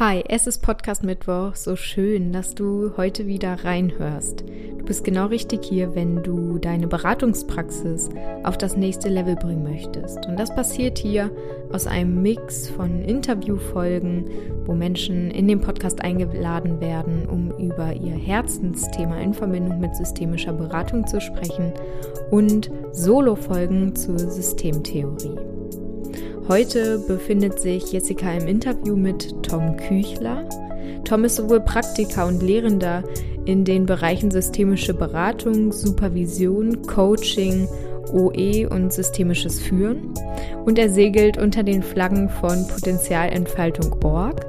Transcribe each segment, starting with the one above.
Hi, es ist Podcast Mittwoch. So schön, dass du heute wieder reinhörst. Du bist genau richtig hier, wenn du deine Beratungspraxis auf das nächste Level bringen möchtest. Und das passiert hier aus einem Mix von Interviewfolgen, wo Menschen in den Podcast eingeladen werden, um über ihr Herzensthema in Verbindung mit systemischer Beratung zu sprechen und Solo-Folgen zur Systemtheorie. Heute befindet sich Jessica im Interview mit Tom Küchler. Tom ist sowohl Praktiker und Lehrender in den Bereichen systemische Beratung, Supervision, Coaching, OE und systemisches Führen und er segelt unter den Flaggen von Potenzialentfaltung.org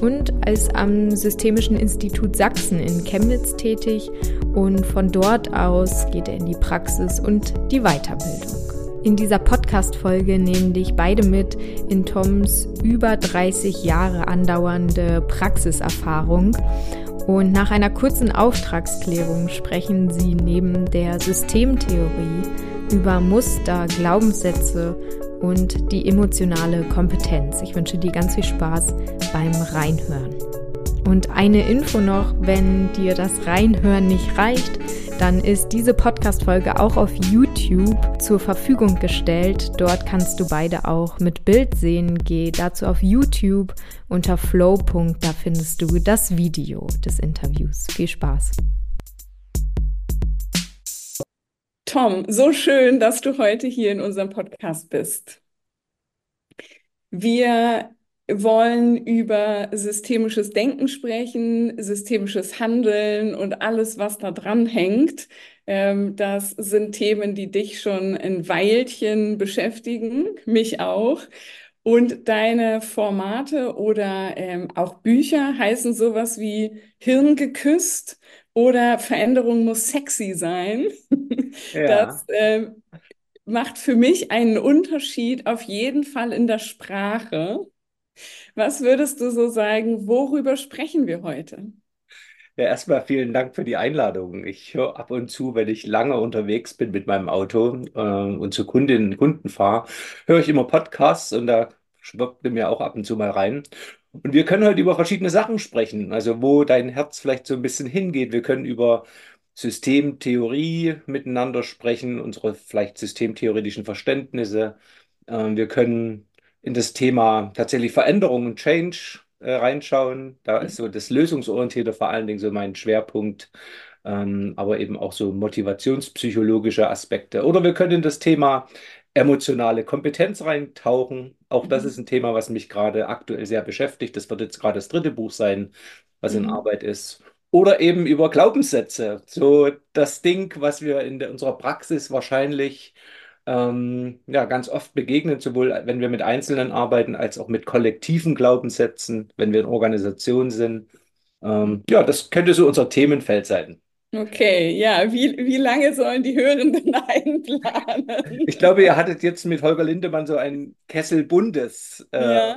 und ist am Systemischen Institut Sachsen in Chemnitz tätig und von dort aus geht er in die Praxis und die Weiterbildung. In dieser Podcast-Folge nehmen dich beide mit in Toms über 30 Jahre andauernde Praxiserfahrung. Und nach einer kurzen Auftragsklärung sprechen sie neben der Systemtheorie über Muster, Glaubenssätze und die emotionale Kompetenz. Ich wünsche dir ganz viel Spaß beim Reinhören. Und eine Info noch, wenn dir das Reinhören nicht reicht, dann ist diese Podcast-Folge auch auf YouTube zur Verfügung gestellt. Dort kannst du beide auch mit Bild sehen. Geh dazu auf YouTube unter Flow. Da findest du das Video des Interviews. Viel Spaß. Tom, so schön, dass du heute hier in unserem Podcast bist. Wir wollen über systemisches Denken sprechen, systemisches Handeln und alles, was da dran hängt. Ähm, das sind Themen, die dich schon ein Weilchen beschäftigen, mich auch. Und deine Formate oder ähm, auch Bücher heißen sowas wie Hirn geküsst oder Veränderung muss sexy sein. Ja. Das äh, macht für mich einen Unterschied auf jeden Fall in der Sprache. Was würdest du so sagen, worüber sprechen wir heute? Ja, erstmal vielen Dank für die Einladung. Ich höre ab und zu, wenn ich lange unterwegs bin mit meinem Auto äh, und zu Kundinnen und Kunden fahre, höre ich immer Podcasts und da schwirrt mir auch ab und zu mal rein. Und wir können heute über verschiedene Sachen sprechen, also wo dein Herz vielleicht so ein bisschen hingeht. Wir können über Systemtheorie miteinander sprechen, unsere vielleicht systemtheoretischen Verständnisse. Äh, wir können in das Thema tatsächlich Veränderung und Change äh, reinschauen. Da ist so das Lösungsorientierte vor allen Dingen so mein Schwerpunkt, ähm, aber eben auch so motivationspsychologische Aspekte. Oder wir können in das Thema emotionale Kompetenz reintauchen. Auch das mhm. ist ein Thema, was mich gerade aktuell sehr beschäftigt. Das wird jetzt gerade das dritte Buch sein, was in mhm. Arbeit ist. Oder eben über Glaubenssätze. So das Ding, was wir in der, unserer Praxis wahrscheinlich ähm, ja, ganz oft begegnen, sowohl wenn wir mit Einzelnen arbeiten, als auch mit kollektiven Glaubenssätzen, wenn wir in Organisationen sind. Ähm, ja, das könnte so unser Themenfeld sein. Okay, ja, wie, wie lange sollen die Hörenden einplanen? Ich glaube, ihr hattet jetzt mit Holger Lindemann so ein Kessel Bundes. Äh, ja.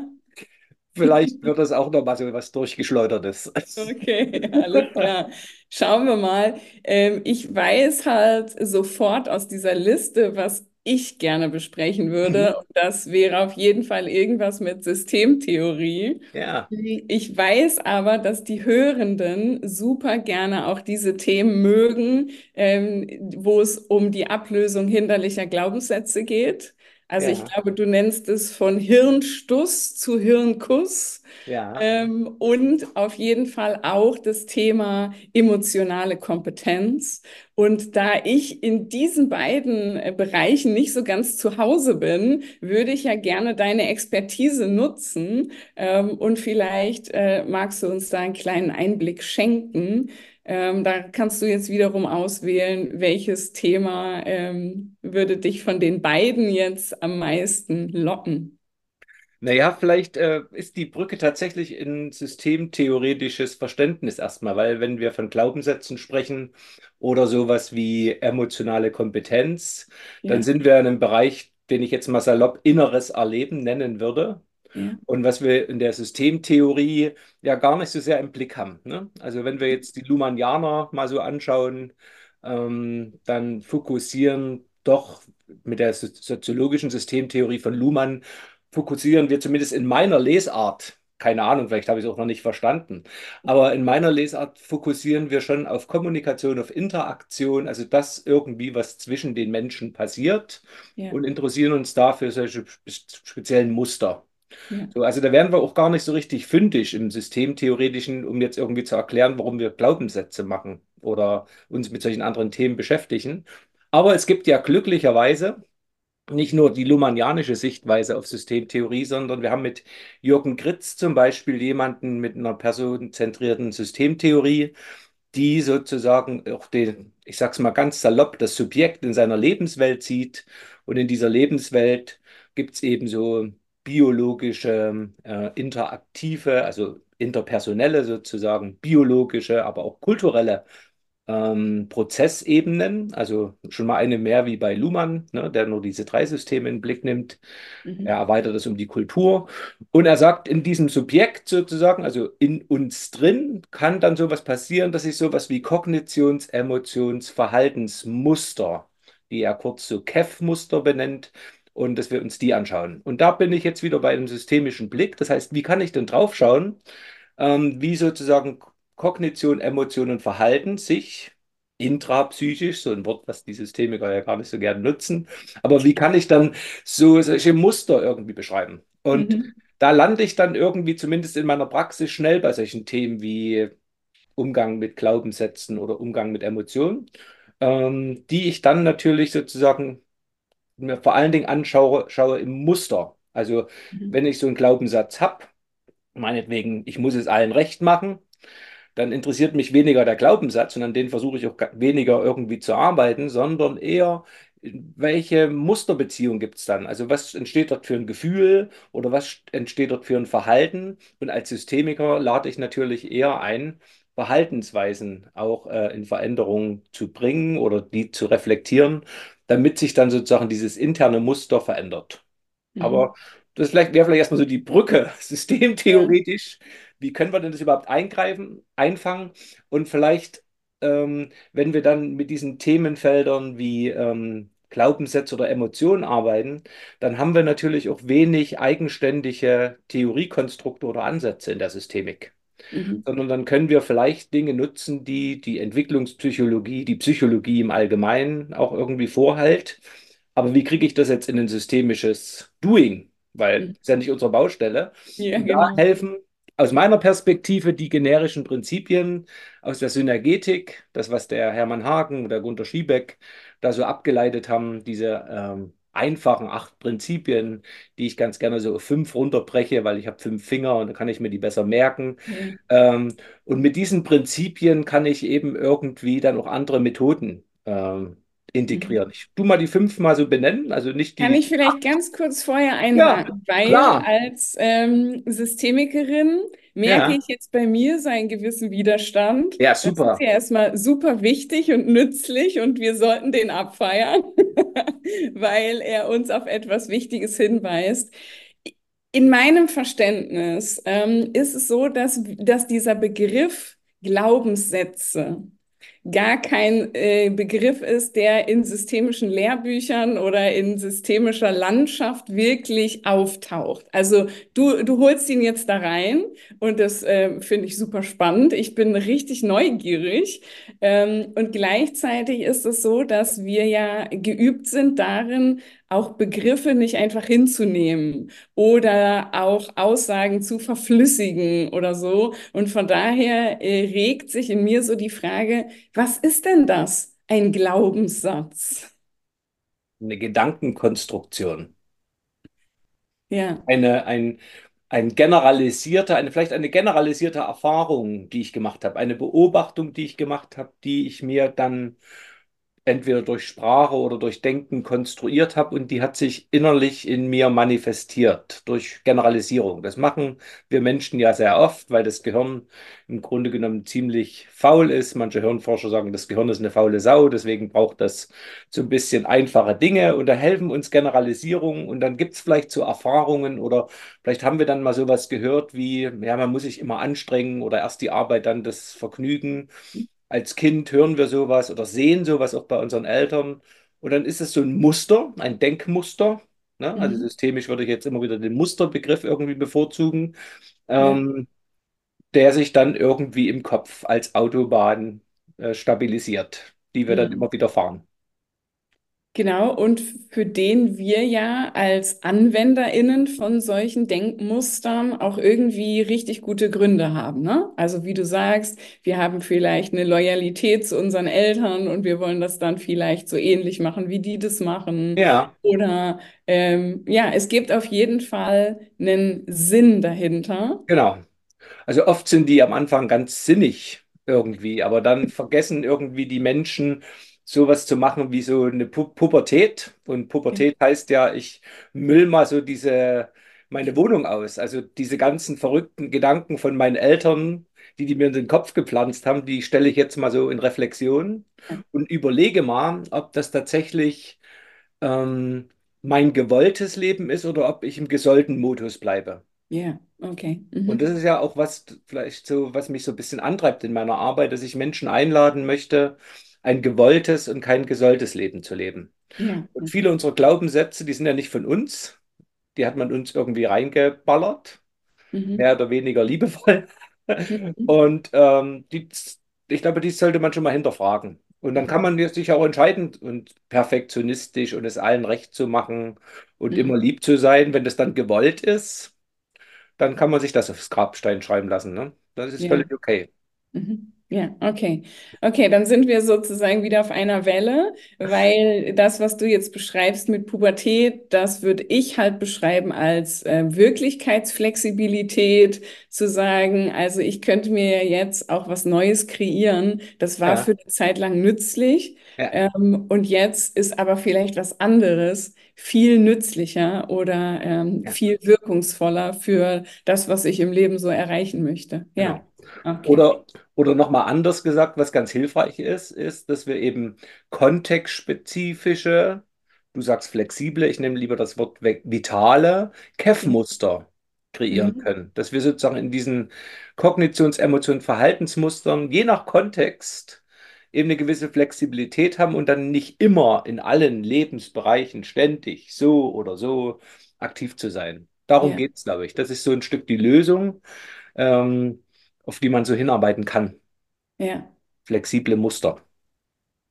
Vielleicht wird das auch noch mal so was durchgeschleudertes. Okay, alles klar. Schauen wir mal. Ähm, ich weiß halt sofort aus dieser Liste, was ich gerne besprechen würde. Mhm. Und das wäre auf jeden Fall irgendwas mit Systemtheorie. Ja. Ich weiß aber, dass die Hörenden super gerne auch diese Themen mögen, ähm, wo es um die Ablösung hinderlicher Glaubenssätze geht. Also ja. ich glaube, du nennst es von Hirnstuss zu Hirnkuss. Ja. Ähm, und auf jeden Fall auch das Thema emotionale Kompetenz. Und da ich in diesen beiden äh, Bereichen nicht so ganz zu Hause bin, würde ich ja gerne deine Expertise nutzen. Ähm, und vielleicht äh, magst du uns da einen kleinen Einblick schenken. Ähm, da kannst du jetzt wiederum auswählen, welches Thema ähm, würde dich von den beiden jetzt am meisten locken. Naja, vielleicht äh, ist die Brücke tatsächlich ein systemtheoretisches Verständnis erstmal, weil wenn wir von Glaubenssätzen sprechen oder sowas wie emotionale Kompetenz, ja. dann sind wir in einem Bereich, den ich jetzt mal salopp inneres Erleben nennen würde. Ja. Und was wir in der Systemtheorie ja gar nicht so sehr im Blick haben. Ne? Also wenn wir jetzt die Luhmannianer mal so anschauen, ähm, dann fokussieren doch mit der soziologischen Systemtheorie von Luhmann, fokussieren wir zumindest in meiner Lesart keine Ahnung, vielleicht habe ich es auch noch nicht verstanden. Aber in meiner Lesart fokussieren wir schon auf Kommunikation, auf Interaktion, also das irgendwie, was zwischen den Menschen passiert Ja. und interessieren uns dafür solche speziellen Muster. Ja. So, also da werden wir auch gar nicht so richtig fündig im Systemtheoretischen, um jetzt irgendwie zu erklären, warum wir Glaubenssätze machen oder uns mit solchen anderen Themen beschäftigen. Aber es gibt ja glücklicherweise nicht nur die Luhmannianische Sichtweise auf Systemtheorie, sondern wir haben mit Jürgen Gritz zum Beispiel jemanden mit einer personenzentrierten Systemtheorie, die sozusagen auch den, ich sag's mal ganz salopp, das Subjekt in seiner Lebenswelt sieht. Und in dieser Lebenswelt gibt es eben so biologische, äh, interaktive, also interpersonelle sozusagen, biologische, aber auch kulturelle ähm, Prozessebenen, also schon mal eine mehr wie bei Luhmann, ne, der nur diese drei Systeme in den Blick nimmt. Mhm. Er erweitert es um die Kultur und er sagt, in diesem Subjekt sozusagen, also in uns drin, kann dann sowas passieren, dass sich sowas wie Kognitions-, Emotions-, Verhaltensmuster, die er kurz so KEF-Muster benennt, und dass wir uns die anschauen. Und da bin ich jetzt wieder bei einem systemischen Blick. Das heißt, wie kann ich denn draufschauen, ähm, wie sozusagen Kognition, Emotion und Verhalten sich intrapsychisch, so ein Wort, was die Systemiker ja gar nicht so gerne nutzen, aber wie kann ich dann so solche Muster irgendwie beschreiben? Und Mhm. da lande ich dann irgendwie zumindest in meiner Praxis schnell bei solchen Themen wie Umgang mit Glaubenssätzen oder Umgang mit Emotionen, ähm, die ich dann natürlich sozusagen mir vor allen Dingen anschaue, schaue im Muster. Also Mhm. wenn ich so einen Glaubenssatz habe, meinetwegen, ich muss es allen recht machen, dann interessiert mich weniger der Glaubenssatz und an den versuche ich auch weniger irgendwie zu arbeiten, sondern eher, welche Musterbeziehung gibt es dann? Also was entsteht dort für ein Gefühl oder was entsteht dort für ein Verhalten? Und als Systemiker lade ich natürlich eher ein, Verhaltensweisen auch äh, in Veränderung zu bringen oder die zu reflektieren, damit sich dann sozusagen dieses interne Muster verändert. Mhm. Aber das vielleicht, wäre vielleicht erstmal so die Brücke, systemtheoretisch. Wie können wir denn das überhaupt eingreifen, einfangen? Und vielleicht, ähm, wenn wir dann mit diesen Themenfeldern wie ähm, Glaubenssätze oder Emotionen arbeiten, dann haben wir natürlich auch wenig eigenständige Theoriekonstrukte oder Ansätze in der Systemik Mhm. sondern dann können wir vielleicht Dinge nutzen, die die Entwicklungspsychologie, die Psychologie im Allgemeinen auch irgendwie vorhält. Aber wie kriege ich das jetzt in ein systemisches Doing? Weil Mhm. das ist ja nicht unsere Baustelle. Ja, genau. da helfen aus meiner Perspektive die generischen Prinzipien aus der Synergetik, das, was der Hermann Hagen oder Gunter Schiebeck da so abgeleitet haben, diese ähm, einfachen acht Prinzipien, die ich ganz gerne so fünf runterbreche, weil ich habe fünf Finger und dann kann ich mir die besser merken. Ja. Ähm, und mit diesen Prinzipien kann ich eben irgendwie dann auch andere Methoden ähm, integrieren. Ich tu mal die fünf mal so benennen, also nicht Kann die. ich vielleicht ganz kurz vorher Ja, einhaken, weil klar. als ähm, Systemikerin merke Ja, ich jetzt bei mir so einen gewissen Widerstand. ja, Das ist super. ja erstmal super wichtig und nützlich und wir sollten den abfeiern, weil er uns auf etwas Wichtiges hinweist. In meinem Verständnis ähm, ist es so, dass, dass dieser Begriff Glaubenssätze gar kein äh, Begriff ist, der in systemischen Lehrbüchern oder in systemischer Landschaft wirklich auftaucht. Also du, du holst ihn jetzt da rein und das äh, finde ich super spannend. Ich bin richtig neugierig ähm, und gleichzeitig ist es so, dass wir ja geübt sind darin, auch Begriffe nicht einfach hinzunehmen oder auch Aussagen zu verflüssigen oder so. Und von daher äh, regt sich in mir so die Frage, was ist denn das? Ein Glaubenssatz. Eine Gedankenkonstruktion. Ja. Eine, ein, ein generalisierter, eine, vielleicht eine generalisierte Erfahrung, die ich gemacht habe, eine Beobachtung, die ich gemacht habe, die ich mir dann entweder durch Sprache oder durch Denken konstruiert habe und die hat sich innerlich in mir manifestiert durch Generalisierung. Das machen wir Menschen ja sehr oft, weil das Gehirn im Grunde genommen ziemlich faul ist. Manche Hirnforscher sagen, das Gehirn ist eine faule Sau, deswegen braucht das so ein bisschen einfache Dinge und da helfen uns Generalisierungen und dann gibt es vielleicht so Erfahrungen oder vielleicht haben wir dann mal sowas gehört wie, ja, man muss sich immer anstrengen oder erst die Arbeit, dann das Vergnügen als Kind hören wir sowas oder sehen sowas auch bei unseren Eltern. Und dann ist es so ein Muster, ein Denkmuster. Ne? Also Mhm. systemisch würde ich jetzt immer wieder den Musterbegriff irgendwie bevorzugen, ähm, der sich dann irgendwie im Kopf als Autobahn äh, stabilisiert, die wir dann Mhm. immer wieder fahren. Genau, und für den wir ja als AnwenderInnen von solchen Denkmustern auch irgendwie richtig gute Gründe haben, ne? Also wie du sagst, wir haben vielleicht eine Loyalität zu unseren Eltern und wir wollen das dann vielleicht so ähnlich machen, wie die das machen. Ja, Oder ähm, ja, es gibt auf jeden Fall einen Sinn dahinter. genau. Also oft sind die am Anfang ganz sinnig irgendwie, aber dann vergessen irgendwie die Menschen, sowas zu machen wie so eine Pu Pubertät. Und Pubertät heißt ja, ich müll mal so diese, meine Wohnung aus. Also diese ganzen verrückten Gedanken von meinen Eltern, die die mir in den Kopf gepflanzt haben, die stelle ich jetzt mal so in Reflexion und überlege mal, ob das tatsächlich ähm, mein gewolltes Leben ist oder ob ich im gesollten Modus bleibe. Ja, okay. Und das Mhm. ist ja auch was, vielleicht so, was mich so ein bisschen antreibt in meiner Arbeit, dass ich Menschen einladen möchte, ein gewolltes und kein gesolltes Leben zu leben. Ja, Und viele unserer Glaubenssätze, die sind ja nicht von uns, die hat man uns irgendwie reingeballert, mehr Mhm. oder weniger liebevoll. Mhm. Und ähm, die, ich glaube, die sollte man schon mal hinterfragen. Und dann kann man sich auch entscheiden und perfektionistisch und es allen recht zu machen und immer Mhm. lieb zu sein, wenn das dann gewollt ist dann kann man sich das aufs Grabstein schreiben lassen, ne? Das ist Ja. völlig okay. Mhm. Ja, okay. Okay, dann sind wir sozusagen wieder auf einer Welle, weil das, was du jetzt beschreibst mit Pubertät, das würde ich halt beschreiben als äh, Wirklichkeitsflexibilität, zu sagen, also ich könnte mir jetzt auch was Neues kreieren. Das war für Ja, eine Zeit lang nützlich, ja, ähm, und jetzt ist aber vielleicht was anderes viel nützlicher oder ähm, ja, viel wirkungsvoller für das, was ich im Leben so erreichen möchte. Ja, genau. Okay. Oder, oder nochmal anders gesagt, was ganz hilfreich ist, ist, dass wir eben kontextspezifische, du sagst flexible, ich nehme lieber das Wort vitale. Kef-Muster kreieren Mhm. können. Dass wir sozusagen in diesen Kognitions-, Emotions-, Verhaltensmustern, je nach Kontext, eben eine gewisse Flexibilität haben und dann nicht immer in allen Lebensbereichen ständig so oder so aktiv zu sein. Darum Ja, geht es, glaube ich. Das ist so ein Stück die Lösung. Ähm, auf die man so hinarbeiten kann. ja, Flexible Muster.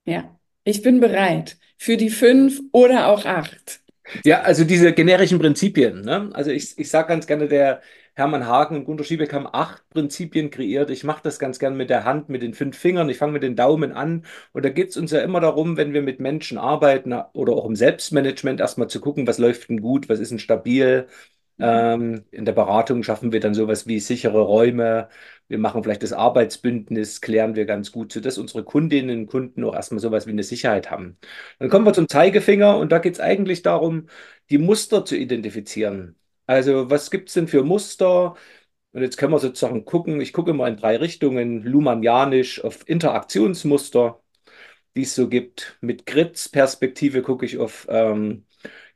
ja. Ich bin bereit für die fünf oder auch acht. Ja, also diese generischen Prinzipien. Ne? Also ich, ich sage ganz gerne, der Hermann Hagen und Gunter Schiebeck haben acht Prinzipien kreiert. Ich mache das ganz gern mit der Hand, mit den fünf Fingern. Ich fange mit den Daumen an. Und da geht es uns ja immer darum, wenn wir mit Menschen arbeiten oder auch im Selbstmanagement, erstmal zu gucken, was läuft denn gut, was ist denn stabil. Mhm. Ähm, in der Beratung schaffen wir dann sowas wie sichere Räume. Wir machen vielleicht das Arbeitsbündnis, klären wir ganz gut, sodass unsere Kundinnen und Kunden auch erstmal sowas wie eine Sicherheit haben. Dann kommen wir zum Zeigefinger und da geht es eigentlich darum, die Muster zu identifizieren. Also was gibt es denn für Muster? Und jetzt können wir sozusagen gucken, ich gucke mal in drei Richtungen, Luhmannianisch auf Interaktionsmuster, die es so gibt. Mit Gritz-Perspektive gucke ich auf ähm,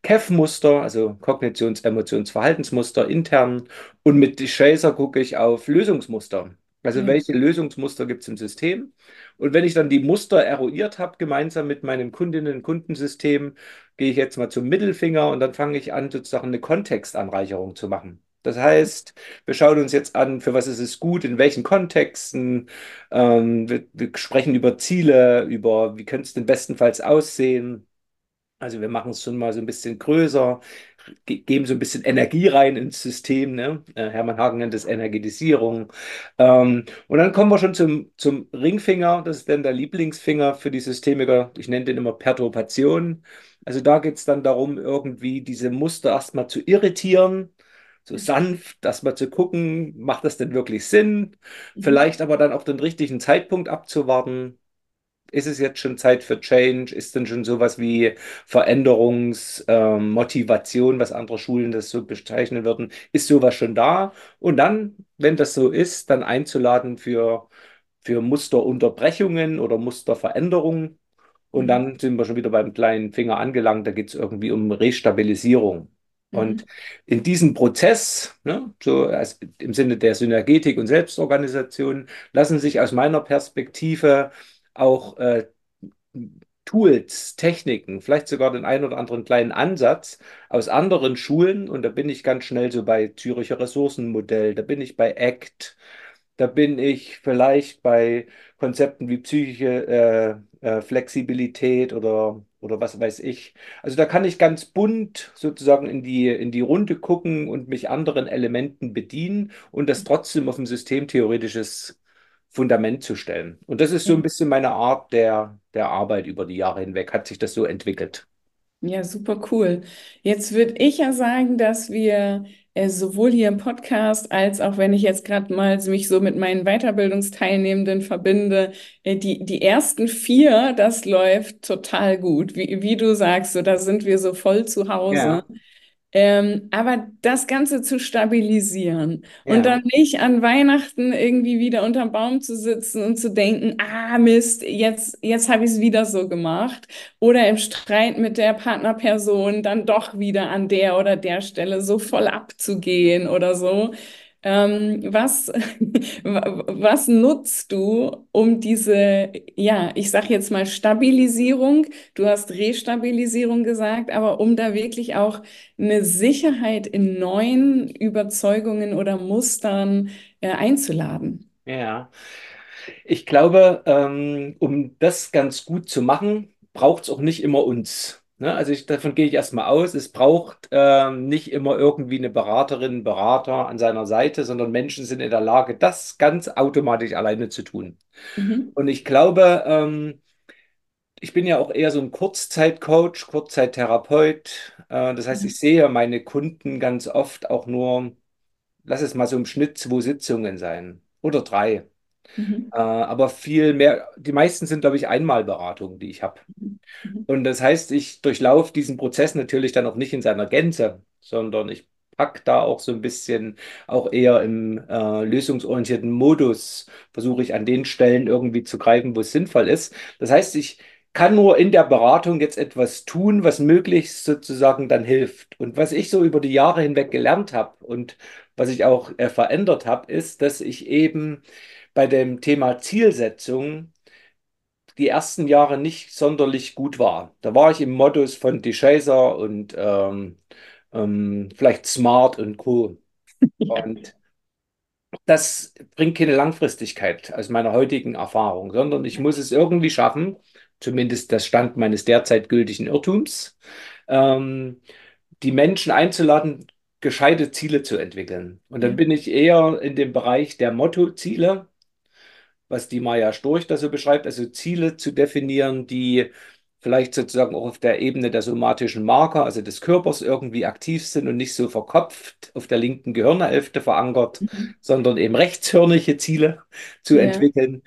CAF-Muster, also Kognitions-, Emotions-, Verhaltensmuster intern. Und mit Chaser gucke ich auf Lösungsmuster. Also Ja, welche Lösungsmuster gibt es im System? Und wenn ich dann die Muster eruiert habe, gemeinsam mit meinem Kundinnen- und Kundensystem, gehe ich jetzt mal zum Mittelfinger und dann fange ich an, sozusagen eine Kontextanreicherung zu machen. Das heißt, wir schauen uns jetzt an, für was ist es gut, in welchen Kontexten. Ähm, wir, wir sprechen über Ziele, über wie könnte es denn bestenfalls aussehen. Also wir machen es schon mal so ein bisschen größer, ge geben so ein bisschen Energie rein ins System. Ne? Äh, Hermann Hagen nennt es Energetisierung. Ähm, und dann kommen wir schon zum, zum Ringfinger. Das ist dann der Lieblingsfinger für die Systemiker. Ich nenne den immer Perturbation. Also da geht es dann darum, irgendwie diese Muster erstmal zu irritieren. So ja. sanft, erstmal zu gucken, macht das denn wirklich Sinn? Mhm. Vielleicht aber dann auch den richtigen Zeitpunkt abzuwarten ist es jetzt schon Zeit für Change? Ist denn schon sowas wie Veränderungsmotivation, was andere Schulen das so bezeichnen würden? Ist sowas schon da? Und dann, wenn das so ist, dann einzuladen für, für Musterunterbrechungen oder Musterveränderungen. Und Mhm. dann sind wir schon wieder beim kleinen Finger angelangt. Da geht es irgendwie um Restabilisierung. Und Mhm. in diesem Prozess, ne, so als, im Sinne der Synergetik und Selbstorganisation, lassen sich aus meiner Perspektive auch äh, Tools, Techniken, vielleicht sogar den einen oder anderen kleinen Ansatz aus anderen Schulen, und da bin ich ganz schnell so bei Züricher Ressourcenmodell, da bin ich bei ACT, da bin ich vielleicht bei Konzepten wie psychische äh, äh, Flexibilität oder, oder was weiß ich. Also da kann ich ganz bunt sozusagen in die, in die Runde gucken und mich anderen Elementen bedienen und das trotzdem auf ein systemtheoretisches Fundament zu stellen. Und das ist so ein bisschen meine Art der, der Arbeit über die Jahre hinweg, hat sich das so entwickelt. Ja, super cool. Jetzt würde ich ja sagen, dass wir äh, sowohl hier im Podcast als auch wenn ich jetzt gerade mal mich so mit meinen Weiterbildungsteilnehmenden verbinde, äh, die, die ersten vier, das läuft total gut. Wie, wie du sagst, so, da sind wir so voll zu Hause. Ja, Ähm, aber das Ganze zu stabilisieren und ja, dann nicht an Weihnachten irgendwie wieder unterm Baum zu sitzen und zu denken, ah Mist, jetzt, jetzt habe ich es wieder so gemacht. Oder im Streit mit der Partnerperson dann doch wieder an der oder der Stelle so voll abzugehen oder so. Ähm, was, was nutzt du, um diese, ja, ich sag jetzt mal Stabilisierung, du hast Restabilisierung gesagt, aber um da wirklich auch eine Sicherheit in neuen Überzeugungen oder Mustern äh, einzuladen? ja. Ich glaube, ähm, um das ganz gut zu machen, braucht es auch nicht immer uns. Ne? Also ich, davon gehe ich erstmal aus. Es braucht ähm, nicht immer irgendwie eine Beraterin, einen Berater an seiner Seite, sondern Menschen sind in der Lage, das ganz automatisch alleine zu tun. Mhm. Und ich glaube, ähm, ich bin ja auch eher so ein Kurzzeitcoach, Kurzzeittherapeut. Äh, das heißt, Mhm. ich sehe meine Kunden ganz oft auch nur, lass es mal so im Schnitt zwei Sitzungen sein oder drei. Mhm. Äh, aber viel mehr, die meisten sind, glaube ich, Einmalberatungen, die ich habe. Mhm. Und das heißt, ich durchlaufe diesen Prozess natürlich dann auch nicht in seiner Gänze, sondern ich packe da auch so ein bisschen, auch eher im äh, lösungsorientierten Modus, versuche ich an den Stellen irgendwie zu greifen, wo es sinnvoll ist. Das heißt, ich kann nur in der Beratung jetzt etwas tun, was möglichst sozusagen dann hilft. Und was ich so über die Jahre hinweg gelernt habe und was ich auch äh, verändert habe, ist, dass ich eben bei dem Thema Zielsetzung die ersten Jahre nicht sonderlich gut war. Da war ich im Modus von DeShazer und ähm, ähm, vielleicht Smart und Co. Und das bringt keine Langfristigkeit aus meiner heutigen Erfahrung, sondern ich muss es irgendwie schaffen, zumindest das Stand meines derzeit gültigen Irrtums, ähm, die Menschen einzuladen, gescheite Ziele zu entwickeln. Und dann bin ich eher in dem Bereich der Mottoziele was die Maya Storch da so beschreibt, also Ziele zu definieren, die vielleicht sozusagen auch auf der Ebene der somatischen Marker, also des Körpers irgendwie aktiv sind und nicht so verkopft auf der linken Gehirnhälfte verankert, Mhm. sondern eben rechtshörnige Ziele zu Ja. entwickeln.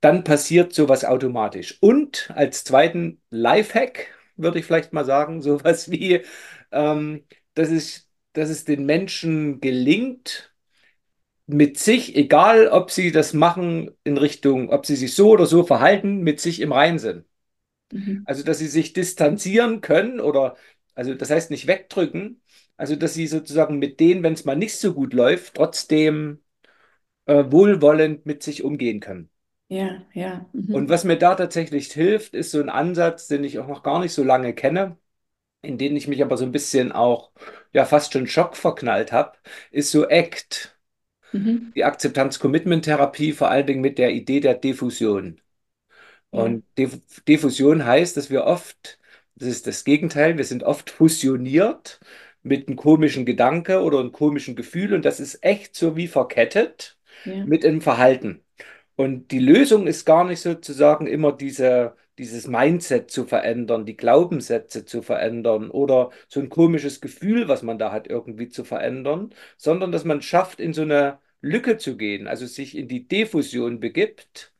Dann passiert sowas automatisch. Und als zweiten Lifehack würde ich vielleicht mal sagen, sowas wie, ähm, dass es, dass es den Menschen gelingt, mit sich, egal ob sie das machen in Richtung, ob sie sich so oder so verhalten, mit sich im Reinen sind. Mhm. Also, dass sie sich distanzieren können oder, also das heißt nicht wegdrücken, also dass sie sozusagen mit denen, wenn es mal nicht so gut läuft, trotzdem äh, wohlwollend mit sich umgehen können. Ja, ja. Und Mhm. was mir da tatsächlich hilft, ist so ein Ansatz, den ich auch noch gar nicht so lange kenne, in den ich mich aber so ein bisschen auch, ja, fast schon Schock verknallt habe, ist so ACT. Mhm. die Akzeptanz-Commitment-Therapie vor allen Dingen mit der Idee der Diffusion. Ja, Und Diff Diffusion heißt, dass wir oft, das ist das Gegenteil, wir sind oft fusioniert mit einem komischen Gedanke oder einem komischen Gefühl und das ist echt so wie verkettet ja, mit einem Verhalten. Und die Lösung ist gar nicht sozusagen immer diese, dieses Mindset zu verändern, die Glaubenssätze zu verändern oder so ein komisches Gefühl, was man da hat, irgendwie zu verändern, sondern dass man schafft, in so eine Lücke zu gehen, also sich in die Diffusion begibt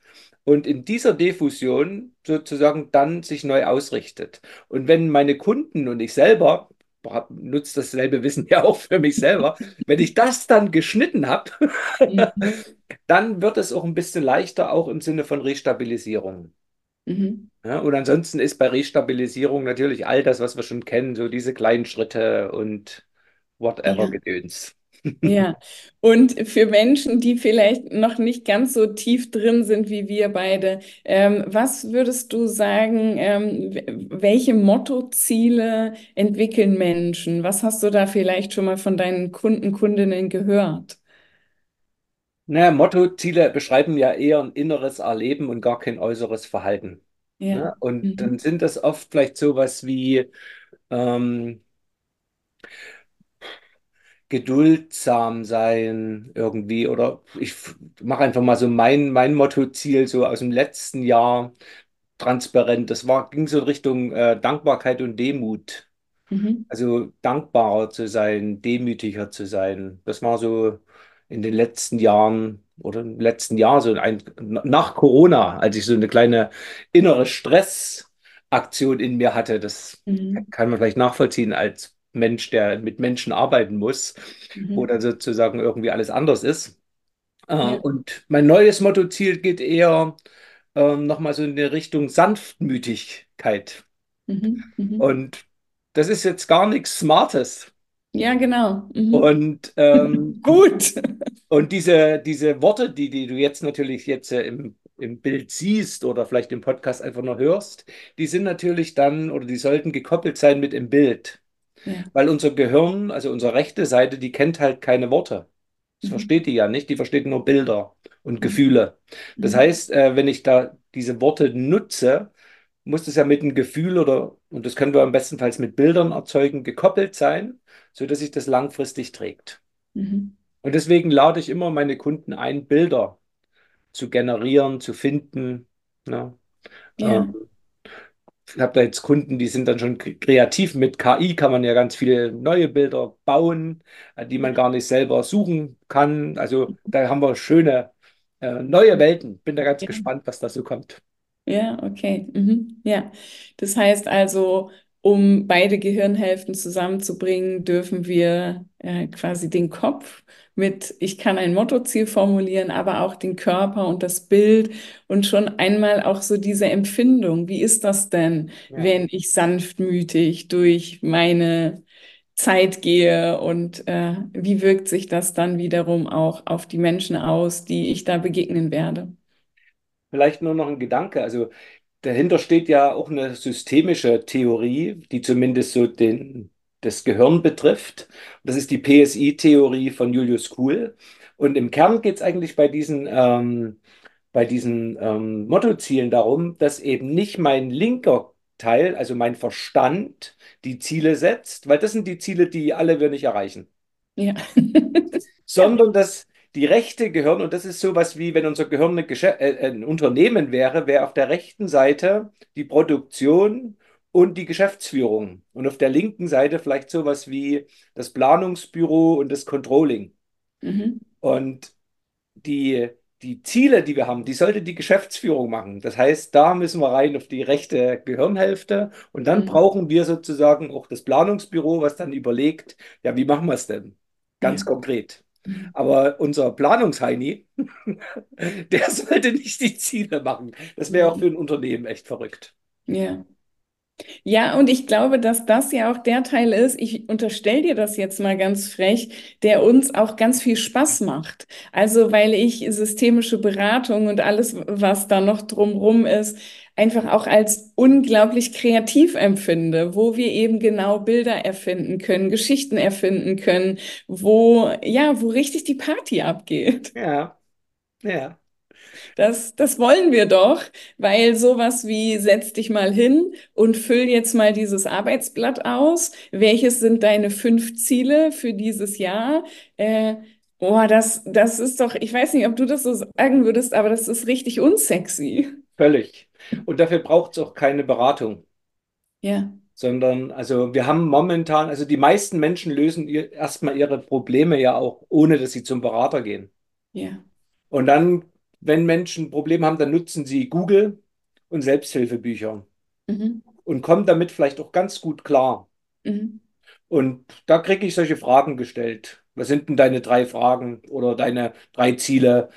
und in dieser Diffusion sozusagen dann sich neu ausrichtet. Und wenn meine Kunden und ich selber, nutze dasselbe Wissen ja auch für mich selber, wenn ich das dann geschnitten habe, Mhm. dann wird es auch ein bisschen leichter, auch im Sinne von Restabilisierung. Mhm. Ja, und ansonsten ist bei Restabilisierung natürlich all das, was wir schon kennen, so diese kleinen Schritte und whatever Ja. Gedöns. Ja, und für Menschen, die vielleicht noch nicht ganz so tief drin sind wie wir beide, ähm, was würdest du sagen, ähm, welche Mottoziele entwickeln Menschen? Was hast du da vielleicht schon mal von deinen Kunden, Kundinnen gehört? Naja, Mottoziele beschreiben ja eher ein inneres Erleben und gar kein äußeres Verhalten. Ja. Ne? Und dann Mhm. sind das oft vielleicht sowas wie ähm, geduldsam sein irgendwie. Oder ich mache einfach mal so mein, mein Mottoziel so aus dem letzten Jahr transparent. Das war, ging so in Richtung äh, Dankbarkeit und Demut. Mhm. Also dankbarer zu sein, demütiger zu sein. Das war so in den letzten Jahren oder im letzten Jahr so ein, nach Corona, als ich so eine kleine innere Stressaktion in mir hatte. Das Mhm. kann man vielleicht nachvollziehen als Mensch, der mit Menschen arbeiten muss, wo Mhm. dann sozusagen irgendwie alles anders ist. Äh, Ja. Und mein neues Mottoziel geht eher ähm, nochmal so in die Richtung Sanftmütigkeit. Mhm. Mhm. Und das ist jetzt gar nichts Smartes. Ja, genau. Mhm. Und, ähm, Gut. und diese, diese Worte, die, die du jetzt natürlich jetzt äh, im, im Bild siehst oder vielleicht im Podcast einfach nur hörst, die sind natürlich dann oder die sollten gekoppelt sein mit dem Bild. Ja. Weil unser Gehirn, also unsere rechte Seite, die kennt halt keine Worte. Das Mhm. versteht die ja nicht, die versteht nur Bilder und Mhm. Gefühle. Das Mhm. heißt, äh, wenn ich da diese Worte nutze, muss das ja mit einem Gefühl oder, und das können wir am bestenfalls mit Bildern erzeugen, gekoppelt sein, sodass sich das langfristig trägt. Mhm. Und deswegen lade ich immer meine Kunden ein, Bilder zu generieren, zu finden. Ne? Ähm, Ja. ich habe da jetzt Kunden, die sind dann schon kreativ. Mit KI kann man ja ganz viele neue Bilder bauen, äh, die man gar nicht selber suchen kann. Also da haben wir schöne äh, neue Welten. Bin da ganz Ja. gespannt, was da so kommt. Ja, okay. Mhm. Ja. Das heißt also, um beide Gehirnhälften zusammenzubringen, dürfen wir äh, quasi den Kopf mit, ich kann ein Mottoziel formulieren, aber auch den Körper und das Bild und schon einmal auch so diese Empfindung. Wie ist das denn, Ja. wenn ich sanftmütig durch meine Zeit gehe und äh, wie wirkt sich das dann wiederum auch auf die Menschen aus, die ich da begegnen werde? Vielleicht nur noch ein Gedanke. Also dahinter steht ja auch eine systemische Theorie, die zumindest so den, das Gehirn betrifft. Das ist die PSI-Theorie von Julius Kuhl. Und im Kern geht es eigentlich bei diesen, ähm, bei diesen ähm, Mottozielen darum, dass eben nicht mein linker Teil, also mein Verstand, die Ziele setzt, weil das sind die Ziele, die alle wir nicht erreichen Ja. Sondern dass die Rechte gehören, und das ist sowas wie, wenn unser Gehirn äh, ein Unternehmen wäre, wäre auf der rechten Seite die Produktion und die Geschäftsführung und auf der linken Seite vielleicht sowas wie das Planungsbüro und das Controlling. Mhm. Und die, die Ziele, die wir haben, die sollte die Geschäftsführung machen. Das heißt, da müssen wir rein auf die rechte Gehirnhälfte und dann Mhm. brauchen wir sozusagen auch das Planungsbüro, was dann überlegt, ja, wie machen wir es denn? Ganz Ja. konkret. Mhm. Aber unser Planungsheini, der sollte nicht die Ziele machen. Das wäre auch für ein Unternehmen echt verrückt. Ja. Ja, und ich glaube, dass das ja auch der Teil ist, ich unterstelle dir das jetzt mal ganz frech, der uns auch ganz viel Spaß macht. Also, weil ich systemische Beratung und alles, was da noch drumrum ist, einfach auch als unglaublich kreativ empfinde, wo wir eben genau Bilder erfinden können, Geschichten erfinden können, wo, ja, wo richtig die Party abgeht. Ja, ja. Das, das wollen wir doch, weil sowas wie setz dich mal hin und füll jetzt mal dieses Arbeitsblatt aus. Welches sind deine fünf Ziele für dieses Jahr? Äh, oh, das, das ist doch, ich weiß nicht, ob du das so sagen würdest, aber das ist richtig unsexy. Völlig. Und dafür braucht es auch keine Beratung, Ja, sondern also wir haben momentan, also die meisten Menschen lösen ihr, erstmal ihre Probleme ja auch, ohne dass sie zum Berater gehen. ja, Und dann wenn Menschen Probleme haben, dann nutzen sie Google und Selbsthilfebücher Mhm. und kommen damit vielleicht auch ganz gut klar. Mhm. Und da kriege ich solche Fragen gestellt. Was sind denn deine drei Fragen oder deine drei Ziele?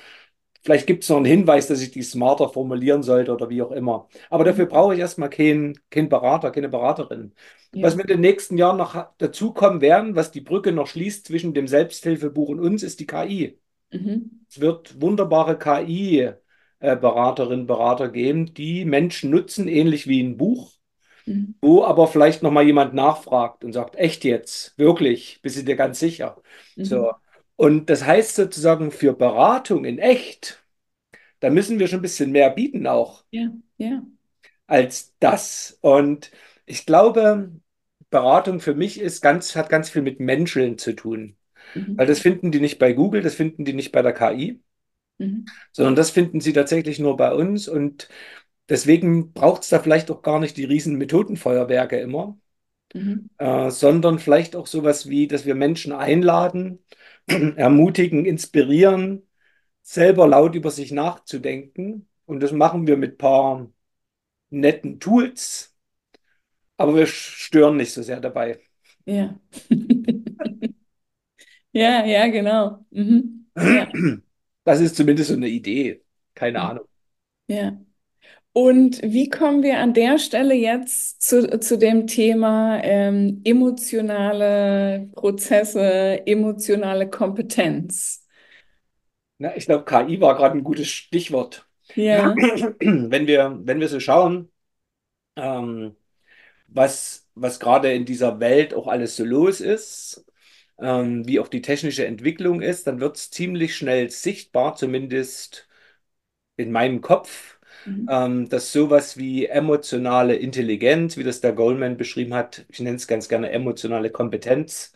Vielleicht gibt es noch einen Hinweis, dass ich die smarter formulieren sollte oder wie auch immer. Aber dafür Mhm. brauche ich erstmal keinen keinen Berater, keine Beraterin. Was Ja. mit den nächsten Jahren noch dazukommen werden, was die Brücke noch schließt zwischen dem Selbsthilfebuch und uns, ist die KI. Mhm. Es wird wunderbare KI-Beraterinnen, Berater geben, die Menschen nutzen, ähnlich wie ein Buch, Mhm. wo aber vielleicht noch mal jemand nachfragt und sagt, echt jetzt, wirklich, bist du dir ganz sicher? So. Mhm. Und das heißt sozusagen für Beratung in echt, da müssen wir schon ein bisschen mehr bieten auch Ja. Ja. als das. Und ich glaube, Beratung für mich ist ganz, hat ganz viel mit Menscheln zu tun. Weil Mhm. das finden die nicht bei Google, das finden die nicht bei der KI, Mhm. sondern das finden sie tatsächlich nur bei uns. Und deswegen braucht es da vielleicht auch gar nicht die riesen Methodenfeuerwerke immer, Mhm. äh, sondern vielleicht auch sowas wie, dass wir Menschen einladen, ermutigen, inspirieren, selber laut über sich nachzudenken. Und das machen wir mit ein paar netten Tools, aber wir stören nicht so sehr dabei. Ja. Ja, ja, genau. Mhm. Ja, Das ist zumindest so eine Idee. Keine Ahnung. ja. Und wie kommen wir an der Stelle jetzt zu, zu dem Thema ähm, emotionale Prozesse, emotionale Kompetenz? Na, ich glaube, KI war gerade ein gutes Stichwort. Ja. Wenn wir, wenn wir so schauen, ähm, was, was gerade in dieser Welt auch alles so los ist, ähm, wie auch die technische Entwicklung ist, dann wird es ziemlich schnell sichtbar, zumindest in meinem Kopf, Mhm. ähm, dass sowas wie emotionale Intelligenz, wie das der Goldman beschrieben hat, ich nenne es ganz gerne emotionale Kompetenz,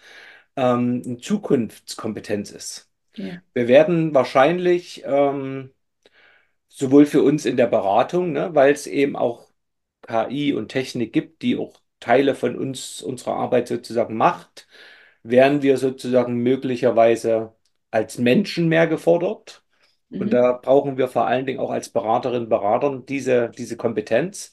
ähm, eine Zukunftskompetenz ist. Ja. Wir werden wahrscheinlich ähm, sowohl für uns in der Beratung, ne, weil es eben auch KI und Technik gibt, die auch Teile von uns, unserer Arbeit sozusagen macht, werden wir sozusagen möglicherweise als Menschen mehr gefordert. Und Mhm. da brauchen wir vor allen Dingen auch als Beraterinnen und Beratern diese, diese Kompetenz.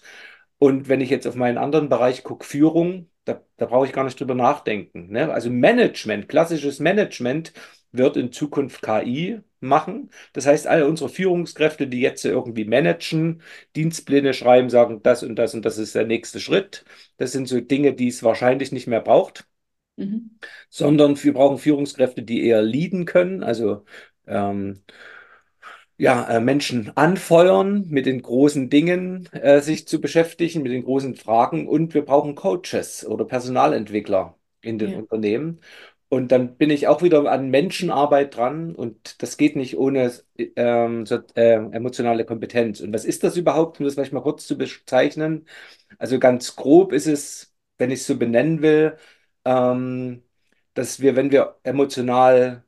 Und wenn ich jetzt auf meinen anderen Bereich gucke, Führung, da, da brauche ich gar nicht drüber nachdenken. Ne? Also Management, klassisches Management wird in Zukunft KI machen. Das heißt, alle unsere Führungskräfte, die jetzt irgendwie managen, Dienstpläne schreiben, sagen, das und das und das ist der nächste Schritt. Das sind so Dinge, die es wahrscheinlich nicht mehr braucht, Mhm. sondern wir brauchen Führungskräfte, die eher leaden können, also ähm, ja, äh, Menschen anfeuern, mit den großen Dingen äh, sich zu beschäftigen, mit den großen Fragen. Und wir brauchen Coaches oder Personalentwickler in den Ja. Unternehmen. Und dann bin ich auch wieder an Menschenarbeit dran und das geht nicht ohne ähm, so, äh, emotionale Kompetenz. Und was ist das überhaupt, um das vielleicht mal kurz zu bezeichnen? Also ganz grob ist es, wenn ich es so benennen will, ähm, dass wir, wenn wir emotional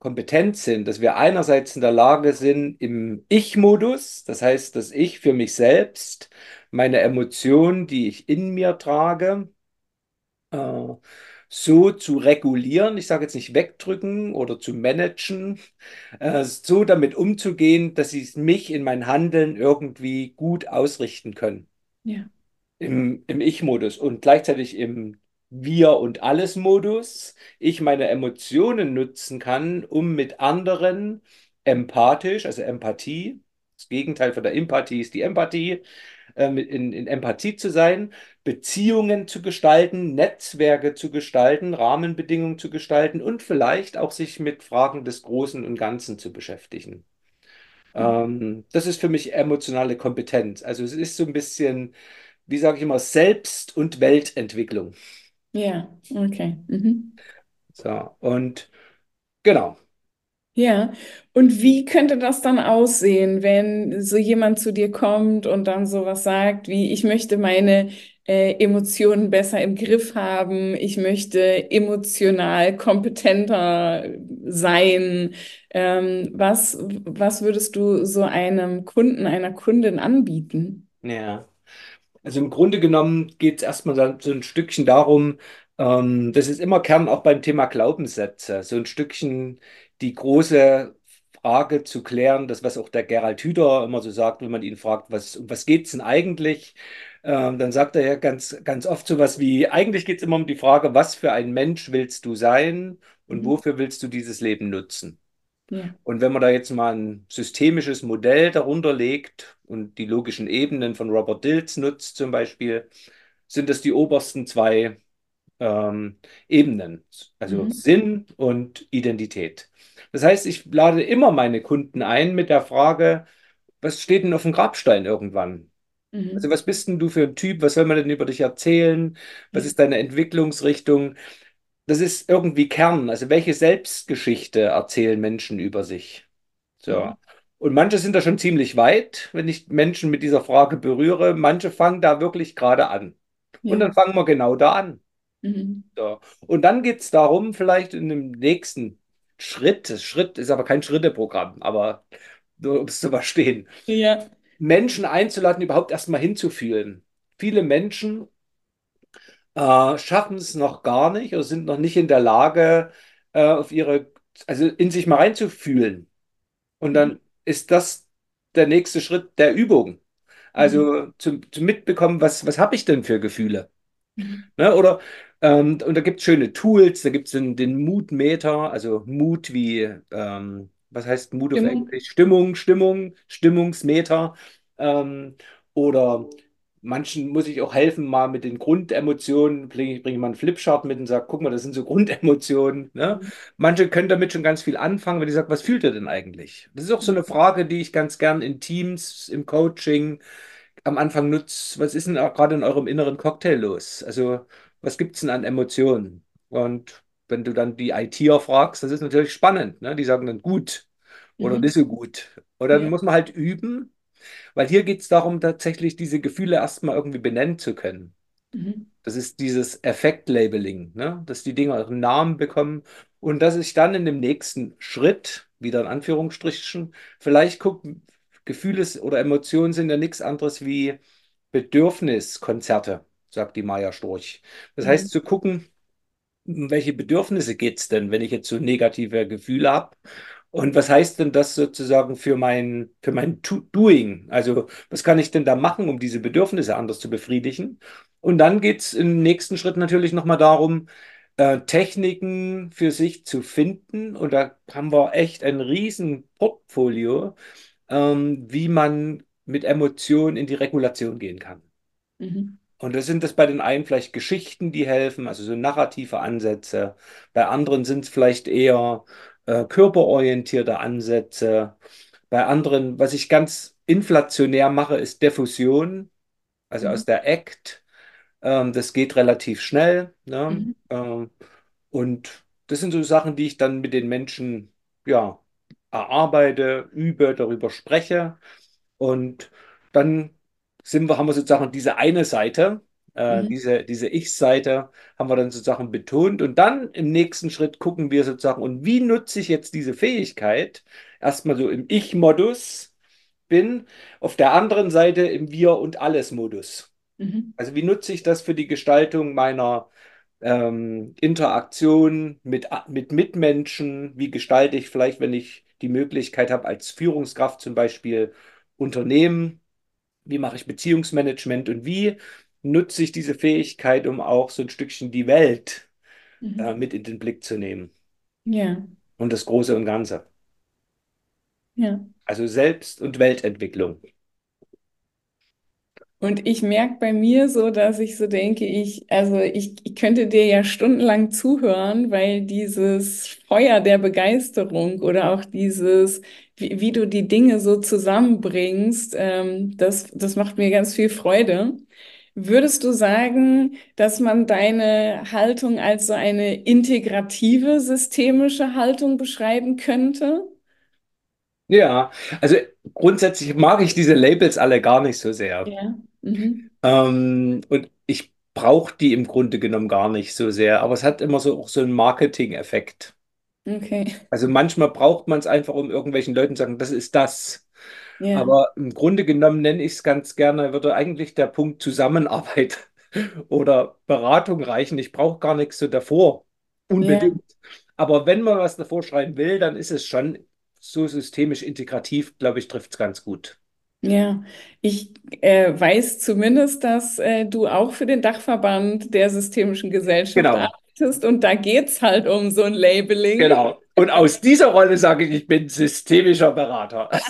kompetent sind, dass wir einerseits in der Lage sind, im Ich-Modus, das heißt, dass ich für mich selbst meine Emotionen, die ich in mir trage, äh, so zu regulieren, ich sage jetzt nicht wegdrücken oder zu managen, äh, so damit umzugehen, dass sie mich in mein Handeln irgendwie gut ausrichten können Ja. im, im Ich-Modus und gleichzeitig im Wir- und Alles-Modus ich meine Emotionen nutzen kann, um mit anderen empathisch, also Empathie, das Gegenteil von der Empathie ist die Empathie, äh, in, in Empathie zu sein, Beziehungen zu gestalten, Netzwerke zu gestalten, Rahmenbedingungen zu gestalten und vielleicht auch sich mit Fragen des Großen und Ganzen zu beschäftigen. Ähm, das ist für mich emotionale Kompetenz. Also es ist so ein bisschen wie sage ich immer, Selbst- und Weltentwicklung. Ja, okay. Mhm. So, und genau. Ja, und wie könnte das dann aussehen, wenn so jemand zu dir kommt und dann sowas sagt wie, ich möchte meine äh, Emotionen besser im Griff haben, ich möchte emotional kompetenter sein. Ähm, was, was würdest du so einem Kunden, einer Kundin anbieten? Ja. Also im Grunde genommen geht es erstmal so ein Stückchen darum, ähm, das ist immer Kern auch beim Thema Glaubenssätze, so ein Stückchen die große Frage zu klären, das, was auch der Gerald Hüther immer so sagt, wenn man ihn fragt, was, um was geht es denn eigentlich? Ähm, dann sagt er ja ganz, ganz oft so was wie, eigentlich geht es immer um die Frage, was für ein Mensch willst du sein und Mhm. wofür willst du dieses Leben nutzen? Ja. Und wenn man da jetzt mal ein systemisches Modell darunter legt und die logischen Ebenen von Robert Dilts nutzt zum Beispiel, sind das die obersten zwei ähm, Ebenen, also Mhm. Sinn und Identität. Das heißt, ich lade immer meine Kunden ein mit der Frage, was steht denn auf dem Grabstein irgendwann? Also Mhm. was bist denn du für ein Typ? Was soll man denn über dich erzählen? Was Ja. ist deine Entwicklungsrichtung? Das ist irgendwie Kern. Also welche Selbstgeschichte erzählen Menschen über sich? So. Mhm. Und manche sind da schon ziemlich weit, wenn ich Menschen mit dieser Frage berühre. Manche fangen da wirklich gerade an. Und Ja. dann fangen wir genau da an. Mhm. So. Und dann geht es darum, vielleicht in dem nächsten Schritt, das Schritt ist aber kein Schritteprogramm, aber nur um es zu verstehen, Ja. Menschen einzuladen, überhaupt erstmal hinzufühlen. Viele Menschen äh, schaffen es noch gar nicht oder sind noch nicht in der Lage, äh, auf ihre, also in sich mal reinzufühlen. Und Mhm. dann ist das der nächste Schritt der Übung. Mhm. Also zu, zu mitbekommen, was, was habe ich denn für Gefühle? Mhm. Ne? Oder, ähm, und da gibt es schöne Tools, da gibt es den, den Mood-Meter, also Mut wie, ähm, was heißt Mut auf Stimmung. Englisch? Stimmung, Stimmung, Stimmungsmeter. Ähm, oder manchen muss ich auch helfen, mal mit den Grundemotionen, bringe ich bringe mal einen Flipchart mit und sage, guck mal, das sind so Grundemotionen. Ne? Manche können damit schon ganz viel anfangen, wenn die sagen, was fühlt ihr denn eigentlich? Das ist auch so eine Frage, die ich ganz gern in Teams, im Coaching, am Anfang nutzt, was ist denn auch gerade in eurem inneren Cocktail los? Also, was gibt es denn an Emotionen? Und wenn du dann die ITer fragst, das ist natürlich spannend. Ne? Die sagen dann gut oder Mhm. nicht so gut. Dann Ja. muss man halt üben, weil hier geht es darum, tatsächlich diese Gefühle erstmal irgendwie benennen zu können. Mhm. Das ist dieses Effekt-Labeling, ne? Dass die Dinge einen Namen bekommen und dass ich dann in dem nächsten Schritt, wieder in Anführungsstrichen, vielleicht gucke, Gefühle oder Emotionen sind ja nichts anderes wie Bedürfniskonzerte, sagt die Maya Storch. Das heißt, Mhm. zu gucken, um welche Bedürfnisse geht es denn, wenn ich jetzt so negative Gefühle habe? Und was heißt denn das sozusagen für mein, für mein Doing? Also, was kann ich denn da machen, um diese Bedürfnisse anders zu befriedigen? Und dann geht es im nächsten Schritt natürlich nochmal darum, äh, Techniken für sich zu finden. Und da haben wir echt ein riesen Portfolio, ähm, wie man mit Emotionen in die Regulation gehen kann. Mhm. Und das sind das bei den einen vielleicht Geschichten, die helfen, also so narrative Ansätze. Bei anderen sind es vielleicht eher äh, körperorientierte Ansätze. Bei anderen, was ich ganz inflationär mache, ist Diffusion, also Mhm. aus der ACT. Ähm, das geht relativ schnell. Ne? Mhm. Ähm, und das sind so Sachen, die ich dann mit den Menschen ja, erarbeite, übe, darüber spreche. Und dann sind wir, haben wir sozusagen diese eine Seite, äh, Mhm. diese, diese Ich-Seite, haben wir dann sozusagen betont. Und dann im nächsten Schritt gucken wir sozusagen, und wie nutze ich jetzt diese Fähigkeit? Erstmal so im Ich-Modus bin, auf der anderen Seite im Wir- und Alles-Modus. Mhm. Also wie nutze ich das für die Gestaltung meiner ähm, Interaktion mit, mit Mitmenschen? Wie gestalte ich vielleicht, wenn ich die Möglichkeit habe, als Führungskraft zum Beispiel Unternehmen? Wie mache ich Beziehungsmanagement und wie nutze ich diese Fähigkeit, um auch so ein Stückchen die Welt äh, Mhm. mit in den Blick zu nehmen Ja. und das Große und Ganze? Ja. Also Selbst- und Weltentwicklung. Und ich merke bei mir so, dass ich so denke, ich, also ich, ich könnte dir ja stundenlang zuhören, weil dieses Feuer der Begeisterung oder auch dieses, wie, wie du die Dinge so zusammenbringst, ähm, das, das macht mir ganz viel Freude. Würdest du sagen, dass man deine Haltung als so eine integrative, systemische Haltung beschreiben könnte? Ja, also grundsätzlich mag ich diese Labels alle gar nicht so sehr. Ja. Mhm. Ähm, und ich brauche die im Grunde genommen gar nicht so sehr. Aber es hat immer so auch so einen Marketing-Effekt. Okay. Also manchmal braucht man es einfach, um irgendwelchen Leuten zu sagen, das ist das. Ja. Aber im Grunde genommen nenne ich es ganz gerne, würde eigentlich der Punkt Zusammenarbeit oder Beratung reichen. Ich brauche gar nichts so davor. Ja. Unbedingt. Aber wenn man was davor schreiben will, dann ist es schon so systemisch integrativ, glaube ich, trifft es ganz gut. Ja, ich äh, weiß zumindest, dass äh, du auch für den Dachverband der Systemischen Gesellschaft Genau, arbeitest und da geht's halt um so ein Labeling. genau. Und aus dieser Rolle sage ich, ich bin systemischer Berater.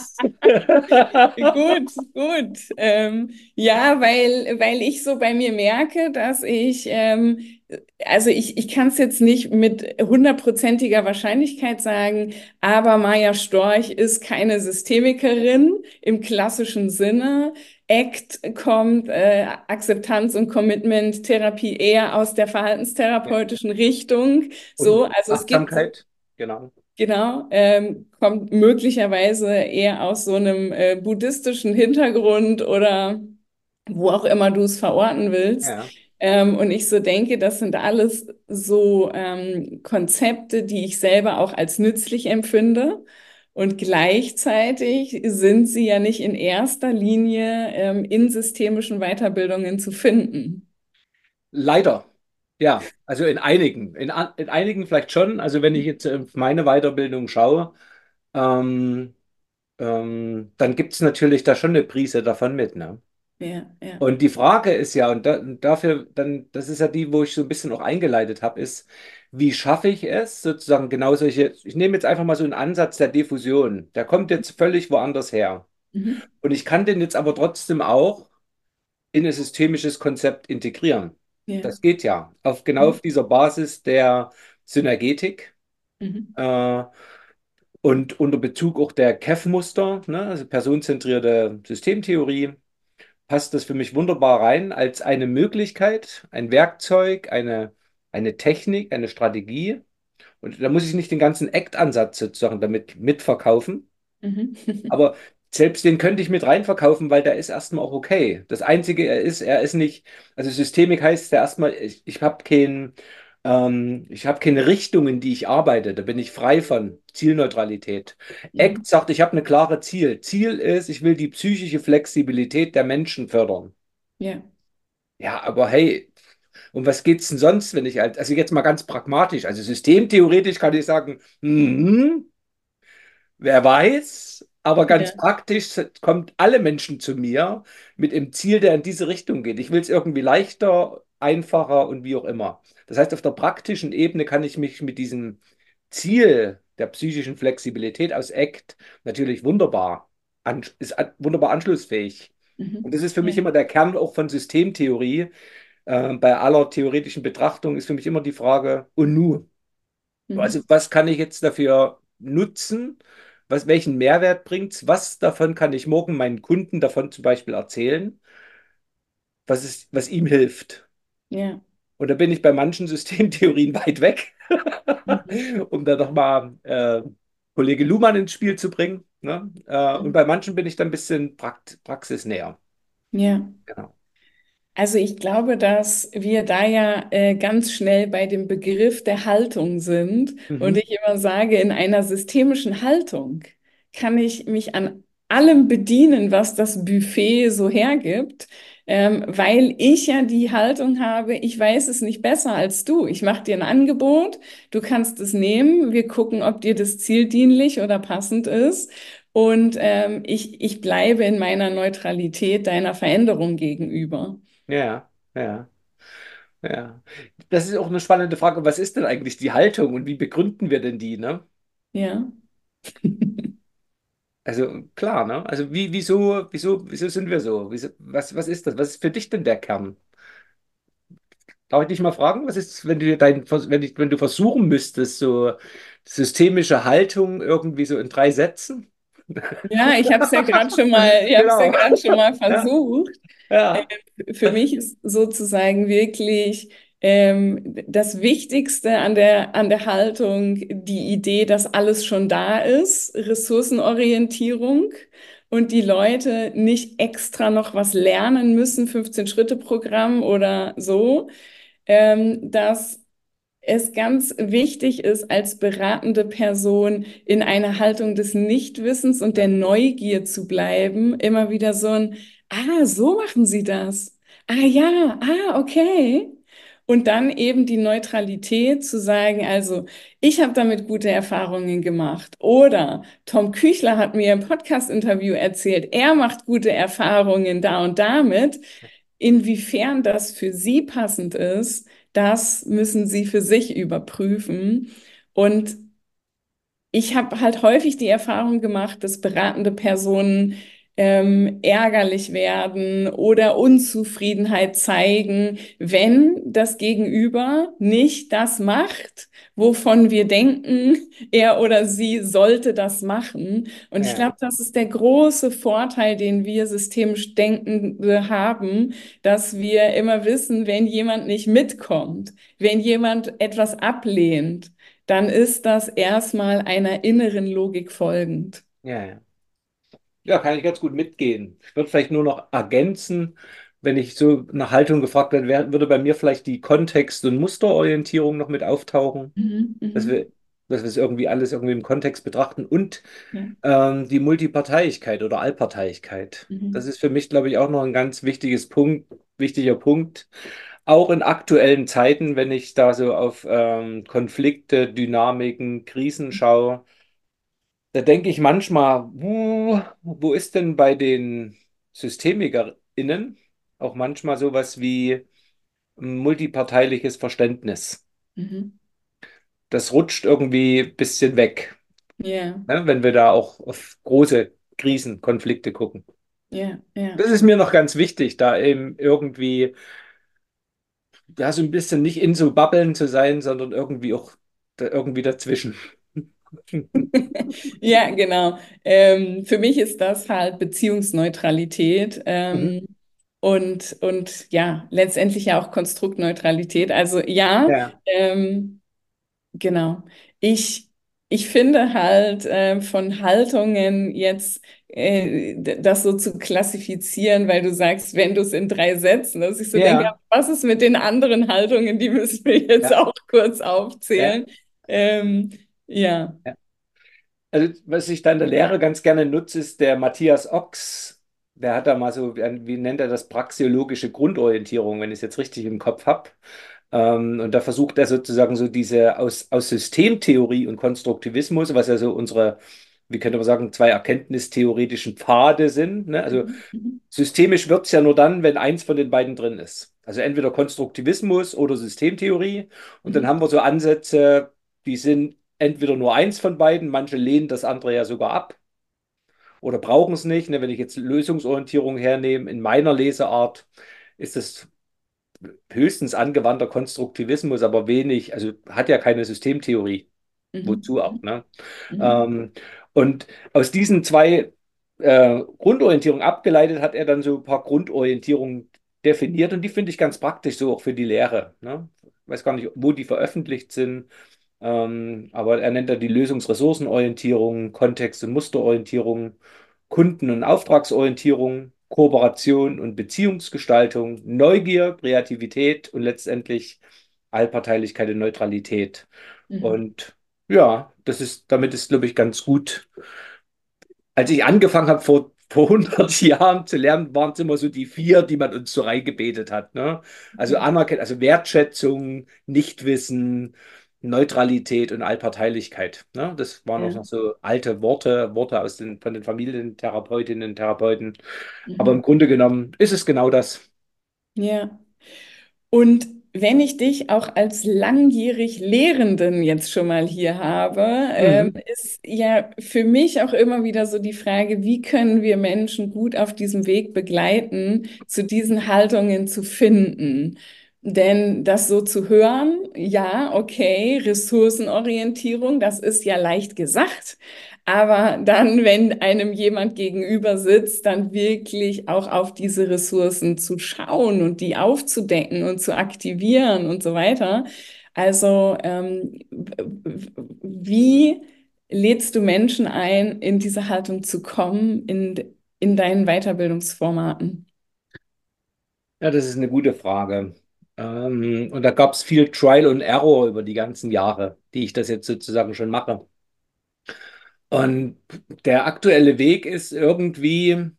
Gut, gut. Ähm, ja, weil, weil ich so bei mir merke, dass ich, ähm, also ich, ich kann es jetzt nicht mit hundertprozentiger Wahrscheinlichkeit sagen, aber Maja Storch ist keine Systemikerin im klassischen Sinne. ACT kommt, äh, Akzeptanz und Commitment Therapie eher aus der verhaltenstherapeutischen Richtung. So, also es gibt genau. Genau, ähm, kommt möglicherweise eher aus so einem äh, buddhistischen Hintergrund oder wo auch immer du es verorten willst. Ja. Ähm, und ich so denke, das sind alles so ähm, Konzepte, die ich selber auch als nützlich empfinde. Und gleichzeitig sind sie ja nicht in erster Linie ähm, in systemischen Weiterbildungen zu finden. Leider. Ja, also in einigen. In, in einigen vielleicht schon. Also wenn ich jetzt auf meine Weiterbildung schaue, ähm, ähm, dann gibt es natürlich da schon eine Prise davon mit, ne? Ja, ja. Und die Frage ist ja, und da, und dafür dann, das ist ja die, wo ich so ein bisschen auch eingeleitet habe, ist, wie schaffe ich es, sozusagen genau solche, ich nehme jetzt einfach mal so einen Ansatz der Diffusion, der kommt jetzt völlig woanders her. Mhm. Und ich kann den jetzt aber trotzdem auch in ein systemisches Konzept integrieren. Ja. Das geht ja, auf genau Mhm. auf dieser Basis der Synergetik Mhm. äh, und unter Bezug auch der KEF-Muster, ne, also personenzentrierte Systemtheorie passt das für mich wunderbar rein als eine Möglichkeit, ein Werkzeug, eine, eine Technik, eine Strategie. Und da muss ich nicht den ganzen Act-Ansatz sozusagen damit mitverkaufen. Mhm. Aber selbst den könnte ich mit reinverkaufen, weil der ist erstmal auch okay. Das Einzige, er ist, er ist nicht, also Systemik heißt ja erstmal, ich, ich habe kein, ähm, ich habe keine Richtung, in die ich arbeite. Da bin ich frei von Zielneutralität. Mhm. ACT sagt, ich habe eine klare Ziel. Ziel ist, ich will die psychische Flexibilität der Menschen fördern. Ja. Ja, aber hey, um was geht's denn sonst, wenn ich halt, also jetzt mal ganz pragmatisch, also systemtheoretisch kann ich sagen, mhm, Wer weiß, aber ganz Ja. praktisch kommt alle Menschen zu mir mit dem Ziel, der in diese Richtung geht. Ich will es irgendwie leichter, einfacher und wie auch immer. Das heißt, auf der praktischen Ebene kann ich mich mit diesem Ziel der psychischen Flexibilität aus ACT natürlich wunderbar, an, ist an, wunderbar anschlussfähig. Und Mhm. das ist für mich Ja. immer der Kern auch von Systemtheorie. Äh, bei aller theoretischen Betrachtung ist für mich immer die Frage, und nu? Also, Mhm. was kann ich jetzt dafür nutzen? Was, welchen Mehrwert bringt's? Was davon kann ich morgen meinen Kunden davon zum Beispiel erzählen, was es, was ihm hilft? Ja. Und da bin ich bei manchen Systemtheorien weit weg, um da nochmal äh, Kollege Luhmann ins Spiel zu bringen. Ne? Äh, und Mhm. bei manchen bin ich dann ein bisschen prakt praxisnäher. Ja. Genau. Also ich glaube, dass wir da ja äh, ganz schnell bei dem Begriff der Haltung sind und Mhm. ich immer sage, in einer systemischen Haltung kann ich mich an allem bedienen, was das Buffet so hergibt, ähm, weil ich ja die Haltung habe, ich weiß es nicht besser als du. Ich mache dir ein Angebot, du kannst es nehmen, wir gucken, ob dir das zieldienlich oder passend ist. Und ähm, ich, ich bleibe in meiner Neutralität deiner Veränderung gegenüber. Ja, ja, ja. Das ist auch eine spannende Frage. Was ist denn eigentlich die Haltung und wie begründen wir denn die, ne? Ja, Also klar, ne? Also wie, wieso, wieso, wieso sind wir so? Wieso, was, was ist das? Was ist für dich denn der Kern? Darf ich dich mal fragen, was ist, wenn du dein, wenn ich, wenn du versuchen müsstest, so systemische Haltung irgendwie so in drei Sätzen? Ja, ich habe es ja gerade schon mal, ich es ja Genau. gerade schon mal Ja, versucht. ja, Für mich ist sozusagen wirklich ähm, das Wichtigste an der, an der Haltung die Idee, dass alles schon da ist, Ressourcenorientierung und die Leute nicht extra noch was lernen müssen, 15-Schritte-Programm oder so, ähm, dass es ganz wichtig ist, als beratende Person in einer Haltung des Nichtwissens und der Neugier zu bleiben, immer wieder so ein, ah, so machen Sie das. Ah ja, ah, okay. Und dann eben die Neutralität zu sagen, also ich habe damit gute Erfahrungen gemacht. Oder Tom Küchler hat mir im Podcast-Interview erzählt, er macht gute Erfahrungen da und damit. Inwiefern das für Sie passend ist, das müssen Sie für sich überprüfen. Und ich habe halt häufig die Erfahrung gemacht, dass beratende Personen ähm, ärgerlich werden oder Unzufriedenheit zeigen, wenn das Gegenüber nicht das macht, wovon wir denken, er oder sie sollte das machen. Und ich glaube, das ist der große Vorteil, den wir systemisch Denkende haben, dass wir immer wissen, wenn jemand nicht mitkommt, wenn jemand etwas ablehnt, dann ist das erstmal einer inneren Logik folgend. Ja, ja. Ja, kann ich ganz gut mitgehen. Ich würde vielleicht nur noch ergänzen, wenn ich so nach Haltung gefragt werde, würde bei mir vielleicht die Kontext- und Musterorientierung noch mit auftauchen, Mhm, dass mhm. wir, dass wir es irgendwie alles irgendwie im Kontext betrachten und Ja, ähm, die Multiparteilichkeit oder Allparteilichkeit. Das mhm, ist für mich, glaube ich, auch noch ein ganz wichtiges Punkt, wichtiger Punkt. Auch in aktuellen Zeiten, wenn ich da so auf ähm, Konflikte, Dynamiken, Krisen schaue, da denke ich manchmal, wo, wo ist denn bei den SystemikerInnen auch manchmal sowas wie multiparteiliches Verständnis? mhm. Das rutscht irgendwie ein bisschen weg, Ja, ne, wenn wir da auch auf große Krisen, Konflikte gucken. ja, ja. Das ist mir noch ganz wichtig, da eben irgendwie, ja, so ein bisschen nicht in so Bubbeln zu sein, sondern irgendwie auch da, irgendwie dazwischen. Ja, genau. Ähm, für mich ist das halt Beziehungsneutralität Mhm. ähm, und, und ja, letztendlich ja auch Konstruktneutralität. Also ja, Ja, ähm, genau. Ich, ich finde halt äh, von Haltungen jetzt äh, das so zu klassifizieren, weil du sagst, wenn du es in drei Sätzen, dass ich so denke, ja, was ist mit den anderen Haltungen, die müssen wir jetzt ja, auch kurz aufzählen. Ähm, ja. ja. Also, was ich da in der Lehre ganz gerne nutze, ist der Matthias Ochs. Der hat da mal so, wie nennt er das, praxeologische Grundorientierung, wenn ich es jetzt richtig im Kopf habe. Ähm, und da versucht er sozusagen so diese aus, aus Systemtheorie und Konstruktivismus, was ja so unsere, wie könnte man sagen, zwei erkenntnistheoretischen Pfade sind. Ne? Also Mhm. Mhm. systemisch wird es ja nur dann, wenn eins von den beiden drin ist. Also entweder Konstruktivismus oder Systemtheorie. Und dann Mhm. haben wir so Ansätze, die sind entweder nur eins von beiden, manche lehnen das andere ja sogar ab oder brauchen es nicht. Ne? Wenn ich jetzt Lösungsorientierung hernehme, in meiner Leseart ist es höchstens angewandter Konstruktivismus, aber wenig, also hat ja keine Systemtheorie. Mhm. Wozu auch, ne? Mhm. Ähm, und aus diesen zwei äh, Grundorientierungen abgeleitet hat er dann so ein paar Grundorientierungen definiert und die finde ich ganz praktisch so auch für die Lehre. Ne? Ich weiß gar nicht, wo die veröffentlicht sind, ähm, aber er nennt da die Lösungsressourcenorientierung, Kontext- und Musterorientierung, Kunden- und Auftragsorientierung, Kooperation und Beziehungsgestaltung, Neugier, Kreativität und letztendlich Allparteilichkeit und Neutralität. Mhm. Und ja, das ist, damit ist, glaube ich, ganz gut. Als ich angefangen habe, vor, vor 100 Jahren zu lernen, waren es immer so die vier, die man uns so reingebetet hat. Ne? Also Mhm. Anerkennung, also Wertschätzung, Nichtwissen, Neutralität und Allparteilichkeit. Ne? Das waren auch Ja. noch so alte Worte, Worte aus den, von den Familientherapeutinnen und Therapeuten. Aber im Mhm. Grunde genommen ist es genau das. Ja. Und wenn ich dich auch als langjährig Lehrenden jetzt schon mal hier habe, ähm, Mhm. ist ja für mich auch immer wieder so die Frage, wie können wir Menschen gut auf diesem Weg begleiten, zu diesen Haltungen zu finden? Denn das so zu hören, ja, okay, Ressourcenorientierung, das ist ja leicht gesagt. Aber dann, wenn einem jemand gegenüber sitzt, dann wirklich auch auf diese Ressourcen zu schauen und die aufzudecken und zu aktivieren und so weiter. Also, ähm, wie lädst du Menschen ein, in diese Haltung zu kommen, in, in deinen Weiterbildungsformaten? Ja, das ist eine gute Frage. Ähm, und da gab es viel Trial and Error über die ganzen Jahre, die ich das jetzt sozusagen schon mache. Und der aktuelle Weg ist irgendwie,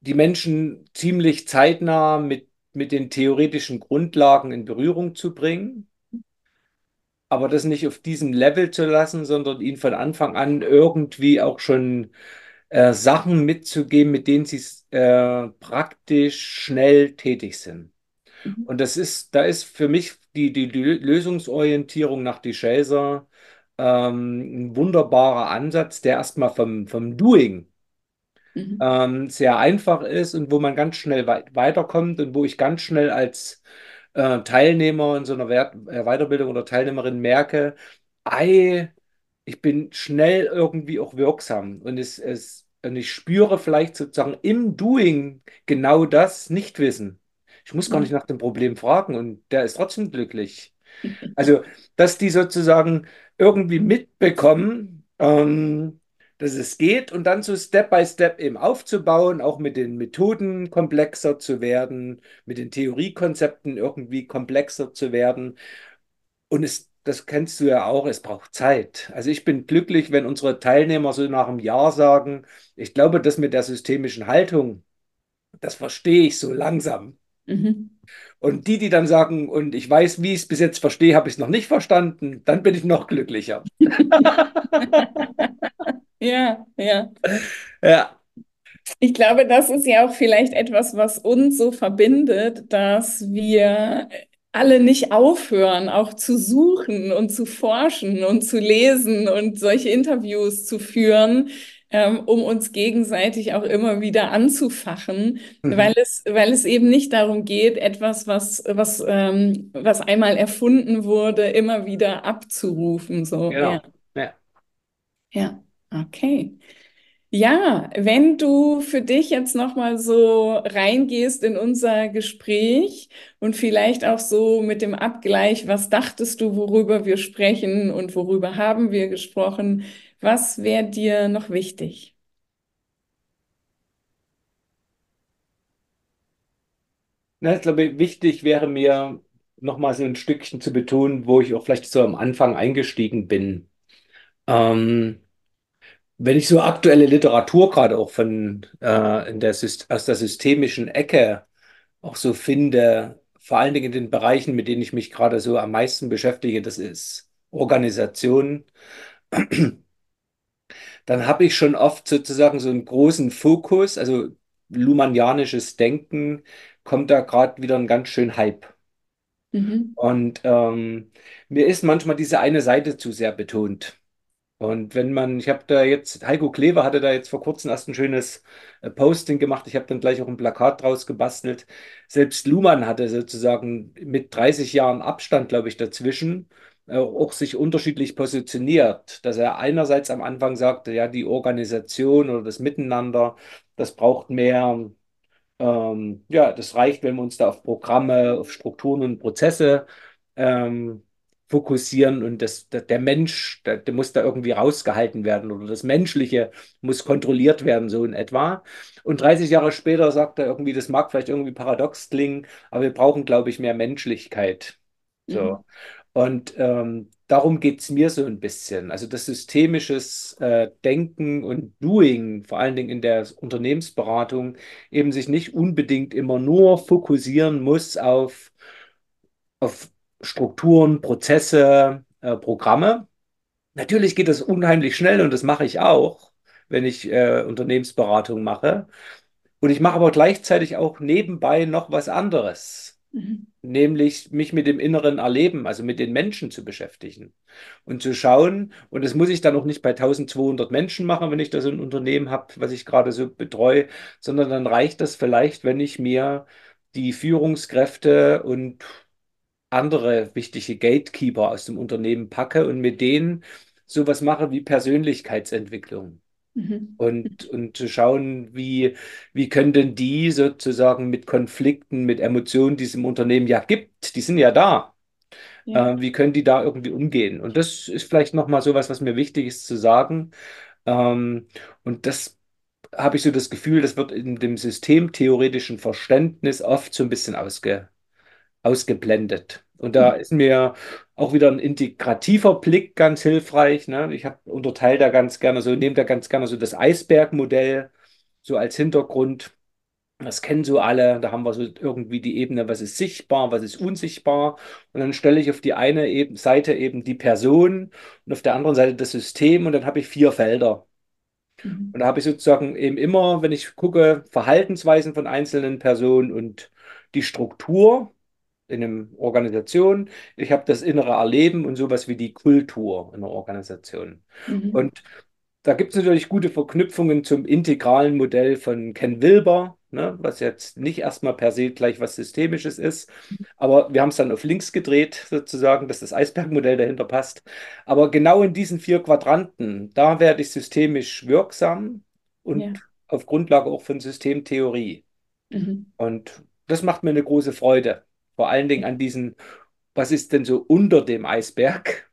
die Menschen ziemlich zeitnah mit, mit den theoretischen Grundlagen in Berührung zu bringen, aber das nicht auf diesem Level zu lassen, sondern ihn von Anfang an irgendwie auch schon äh, Sachen mitzugeben, mit denen sie äh, praktisch schnell tätig sind. Mhm. Und das ist, da ist für mich die, die, Lösungsorientierung nach die Chaser ähm, ein wunderbarer Ansatz, der erstmal vom, vom Doing Mhm. ähm, sehr einfach ist und wo man ganz schnell wei weiterkommt und wo ich ganz schnell als äh, Teilnehmer in so einer Wert äh, Weiterbildung oder Teilnehmerin merke, ei, ich bin schnell irgendwie auch wirksam und es, es und ich spüre vielleicht sozusagen im Doing genau das Nichtwissen. Ich muss gar nicht nach dem Problem fragen und der ist trotzdem glücklich. Also, dass die sozusagen irgendwie mitbekommen, ähm, dass es geht und dann so Step by Step eben aufzubauen, auch mit den Methoden komplexer zu werden, mit den Theoriekonzepten irgendwie komplexer zu werden. Und es, das kennst du ja auch, es braucht Zeit. Also ich bin glücklich, wenn unsere Teilnehmer so nach einem Jahr sagen, ich glaube, das mit der systemischen Haltung, das verstehe ich so langsam. Mhm. Und die, die dann sagen, und ich weiß, wie ich es bis jetzt verstehe, habe ich es noch nicht verstanden, dann bin ich noch glücklicher. Ja, ja. Ja. Ich glaube, das ist ja auch vielleicht etwas, was uns so verbindet, dass wir alle nicht aufhören, auch zu suchen und zu forschen und zu lesen und solche Interviews zu führen, ähm, um uns gegenseitig auch immer wieder anzufachen, weil Mhm. es, weil es eben nicht darum geht, etwas, was, was, ähm, was einmal erfunden wurde, immer wieder abzurufen. So, ja, Genau. Ja. ja, okay. Ja, wenn du für dich jetzt noch mal so reingehst in unser Gespräch und vielleicht auch so mit dem Abgleich, was dachtest du, worüber wir sprechen und worüber haben wir gesprochen, was wäre dir noch wichtig? Na, ich glaube, wichtig wäre mir nochmal so ein Stückchen zu betonen, wo ich auch vielleicht so am Anfang eingestiegen bin. Ähm, wenn ich so aktuelle Literatur gerade auch von äh, in der, aus der systemischen Ecke auch so finde, vor allen Dingen in den Bereichen, mit denen ich mich gerade so am meisten beschäftige, das ist Organisation, dann habe ich schon oft sozusagen so einen großen Fokus, also Luhmannianisches Denken kommt da gerade wieder ein ganz schön Hype. Mhm. Und ähm, mir ist manchmal diese eine Seite zu sehr betont. Und wenn man, ich habe da jetzt, Heiko Klever hatte da jetzt vor kurzem erst ein schönes äh, Posting gemacht. Ich habe dann gleich auch ein Plakat draus gebastelt. Selbst Luhmann hatte sozusagen mit 30 Jahren Abstand, glaube ich, dazwischen auch sich unterschiedlich positioniert. Dass er einerseits am Anfang sagte, ja, die Organisation oder das Miteinander, das braucht mehr. Ähm, ja, das reicht, wenn wir uns da auf Programme, auf Strukturen und Prozesse ähm, fokussieren und das, der, Mensch, der, der muss da irgendwie rausgehalten werden oder das Menschliche muss kontrolliert werden, so in etwa. Und 30 Jahre später sagt er irgendwie, das mag vielleicht irgendwie paradox klingen, aber wir brauchen, glaube ich, mehr Menschlichkeit. Mhm. Und ähm, darum geht es mir so ein bisschen. Also das systemisches äh, Denken und Doing, vor allen Dingen in der Unternehmensberatung, eben sich nicht unbedingt immer nur fokussieren muss auf, auf Strukturen, Prozesse, äh, Programme. Natürlich geht das unheimlich schnell und das mache ich auch, wenn ich äh, Unternehmensberatung mache. Und ich mache aber gleichzeitig auch nebenbei noch was anderes, Mhm. Nämlich mich mit dem inneren Erleben, also mit den Menschen zu beschäftigen und zu schauen. Und das muss ich dann auch nicht bei 1200 Menschen machen, wenn ich da so ein Unternehmen habe, was ich gerade so betreue, sondern dann reicht das vielleicht, wenn ich mir die Führungskräfte und andere wichtige Gatekeeper aus dem Unternehmen packe und mit denen sowas mache wie Persönlichkeitsentwicklung. Mhm. Und, und zu schauen, wie, wie können denn die sozusagen mit Konflikten, mit Emotionen, die es im Unternehmen ja gibt, die sind ja da, Ja. äh, wie können die da irgendwie umgehen? Und das ist vielleicht nochmal sowas, was mir wichtig ist zu sagen. Ähm, und das habe ich so das Gefühl, das wird in dem systemtheoretischen Verständnis oft so ein bisschen ausge, ausgeblendet. Und da Mhm. ist mir auch wieder ein integrativer Blick ganz hilfreich. Ne? Ich habe unterteile da ganz gerne so, nehme da ganz gerne so das Eisbergmodell so als Hintergrund. Das kennen so alle. Da haben wir so irgendwie die Ebene, was ist sichtbar, was ist unsichtbar. Und dann stelle ich auf die eine eben, Seite eben die Person und auf der anderen Seite das System und dann habe ich vier Felder. Mhm. Und da habe ich sozusagen eben immer, wenn ich gucke, Verhaltensweisen von einzelnen Personen und die Struktur in einer Organisation. Ich habe das innere Erleben und sowas wie die Kultur in der Organisation. Mhm. Und da gibt es natürlich gute Verknüpfungen zum integralen Modell von Ken Wilber, ne, was jetzt nicht erstmal per se gleich was Systemisches ist. Aber wir haben es dann auf links gedreht, sozusagen, dass das Eisbergmodell dahinter passt. Aber genau in diesen vier Quadranten, da werde ich systemisch wirksam und ja. auf Grundlage auch von Systemtheorie. Mhm. Und das macht mir eine große Freude. Vor allen Dingen an diesen, was ist denn so unter dem Eisberg?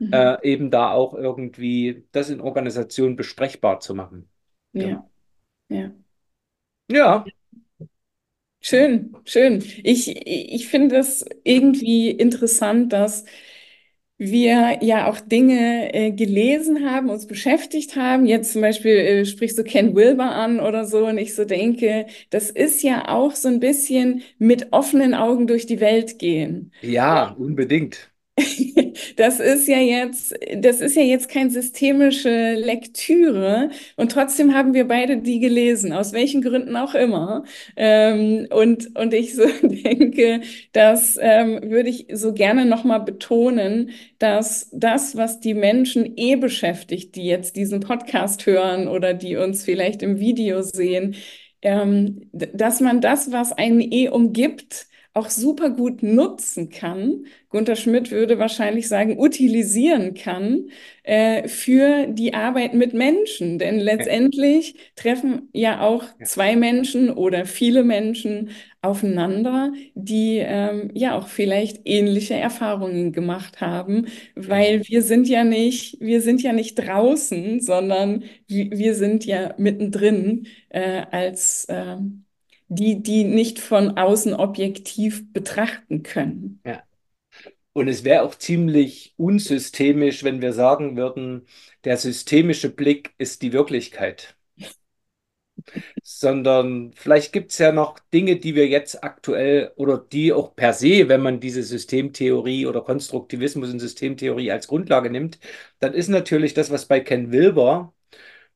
Mhm. Äh, eben da auch irgendwie das in Organisationen besprechbar zu machen. Ja. Ja. Ja. Schön, schön. Ich, ich finde es irgendwie interessant, dass wir ja auch Dinge äh, gelesen haben, uns beschäftigt haben. Jetzt zum Beispiel äh, sprichst du Ken Wilber an oder so und ich so denke, das ist ja auch so ein bisschen mit offenen Augen durch die Welt gehen. Ja, unbedingt. Das ist ja jetzt, das ist ja jetzt keine systemische Lektüre und trotzdem haben wir beide die gelesen, aus welchen Gründen auch immer. Ähm, und, und ich so denke, das ähm, würde ich so gerne nochmal betonen, dass das, was die Menschen eh beschäftigt, die jetzt diesen Podcast hören oder die uns vielleicht im Video sehen, ähm, dass man das, was einen eh umgibt, auch super gut nutzen kann. Gunter Schmidt würde wahrscheinlich sagen, utilisieren kann äh, für die Arbeit mit Menschen. Denn letztendlich treffen ja auch zwei Menschen oder viele Menschen aufeinander, die ähm, ja auch vielleicht ähnliche Erfahrungen gemacht haben, weil wir sind ja nicht, wir sind ja nicht draußen, sondern wir sind ja mittendrin äh, als äh, die, die nicht von außen objektiv betrachten können. Ja. Und es wäre auch ziemlich unsystemisch, wenn wir sagen würden, der systemische Blick ist die Wirklichkeit. Sondern vielleicht gibt es ja noch Dinge, die wir jetzt aktuell oder die auch per se, wenn man diese Systemtheorie oder Konstruktivismus in Systemtheorie als Grundlage nimmt, dann ist natürlich das, was bei Ken Wilber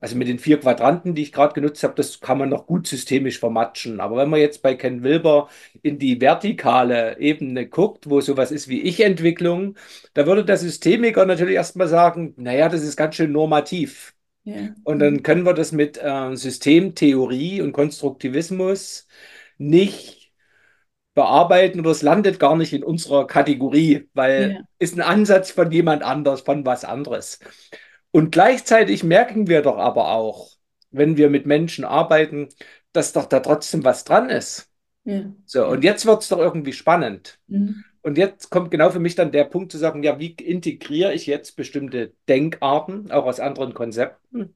also mit den vier Quadranten, die ich gerade genutzt habe, das kann man noch gut systemisch vermatschen. Aber wenn man jetzt bei Ken Wilber in die vertikale Ebene guckt, wo sowas ist wie Ich-Entwicklung, da würde der Systemiker natürlich erstmal sagen, naja, das ist ganz schön normativ. Ja. Und dann können wir das mit äh, Systemtheorie und Konstruktivismus nicht bearbeiten oder es landet gar nicht in unserer Kategorie, weil ja. ist ein Ansatz von jemand anders, von was anderes. Und gleichzeitig merken wir doch aber auch, wenn wir mit Menschen arbeiten, dass doch da trotzdem was dran ist. Ja. So, und jetzt wird es doch irgendwie spannend. Mhm. Und jetzt kommt genau für mich dann der Punkt zu sagen, ja, wie integriere ich jetzt bestimmte Denkarten, auch aus anderen Konzepten,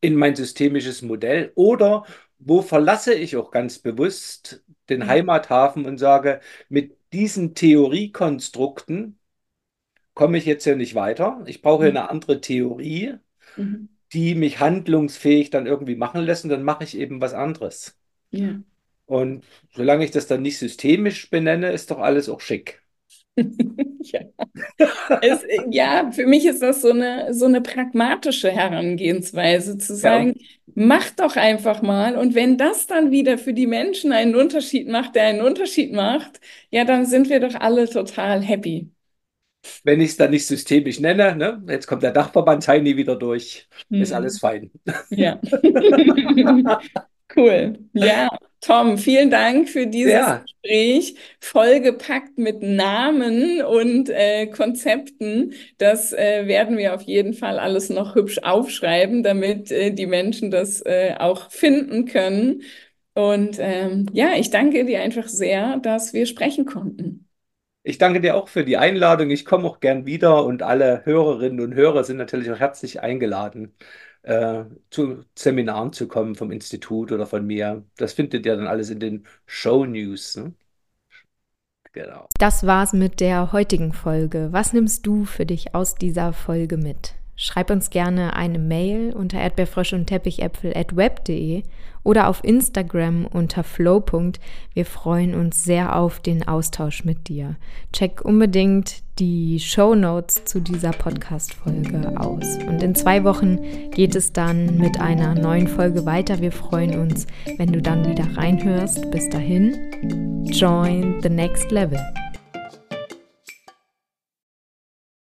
in mein systemisches Modell? Oder wo verlasse ich auch ganz bewusst den Heimathafen und sage, mit diesen Theoriekonstrukten komme ich jetzt ja nicht weiter. Ich brauche mhm. eine andere Theorie, mhm. die mich handlungsfähig dann irgendwie machen lässt und dann mache ich eben was anderes. Ja. Und solange ich das dann nicht systemisch benenne, ist doch alles auch schick. ja. Es, ja, für mich ist das so eine, so eine pragmatische Herangehensweise, zu sagen, ja. mach doch einfach mal. Und wenn das dann wieder für die Menschen einen Unterschied macht, der einen Unterschied macht, ja, dann sind wir doch alle total happy wenn ich es dann nicht systemisch nenne, ne? jetzt kommt der Dachverband Heini wieder durch, mhm. ist alles fein. Ja. cool. Ja, Tom, vielen Dank für dieses ja. Gespräch, vollgepackt mit Namen und äh, Konzepten. Das äh, werden wir auf jeden Fall alles noch hübsch aufschreiben, damit äh, die Menschen das äh, auch finden können. Und ähm, ja, ich danke dir einfach sehr, dass wir sprechen konnten. Ich danke dir auch für die Einladung. Ich komme auch gern wieder und alle Hörerinnen und Hörer sind natürlich auch herzlich eingeladen, äh, zu Seminaren zu kommen vom Institut oder von mir. Das findet ihr dann alles in den Show News. Ne? Genau. Das war's mit der heutigen Folge. Was nimmst du für dich aus dieser Folge mit? schreib uns gerne eine Mail unter erdbeerfrösche und Teppichäpfel at web.de oder auf Instagram unter flow. Wir freuen uns sehr auf den Austausch mit dir. Check unbedingt die Show Notes zu dieser Podcast-Folge aus. Und in zwei Wochen geht es dann mit einer neuen Folge weiter. Wir freuen uns, wenn du dann wieder reinhörst. Bis dahin, join the next level.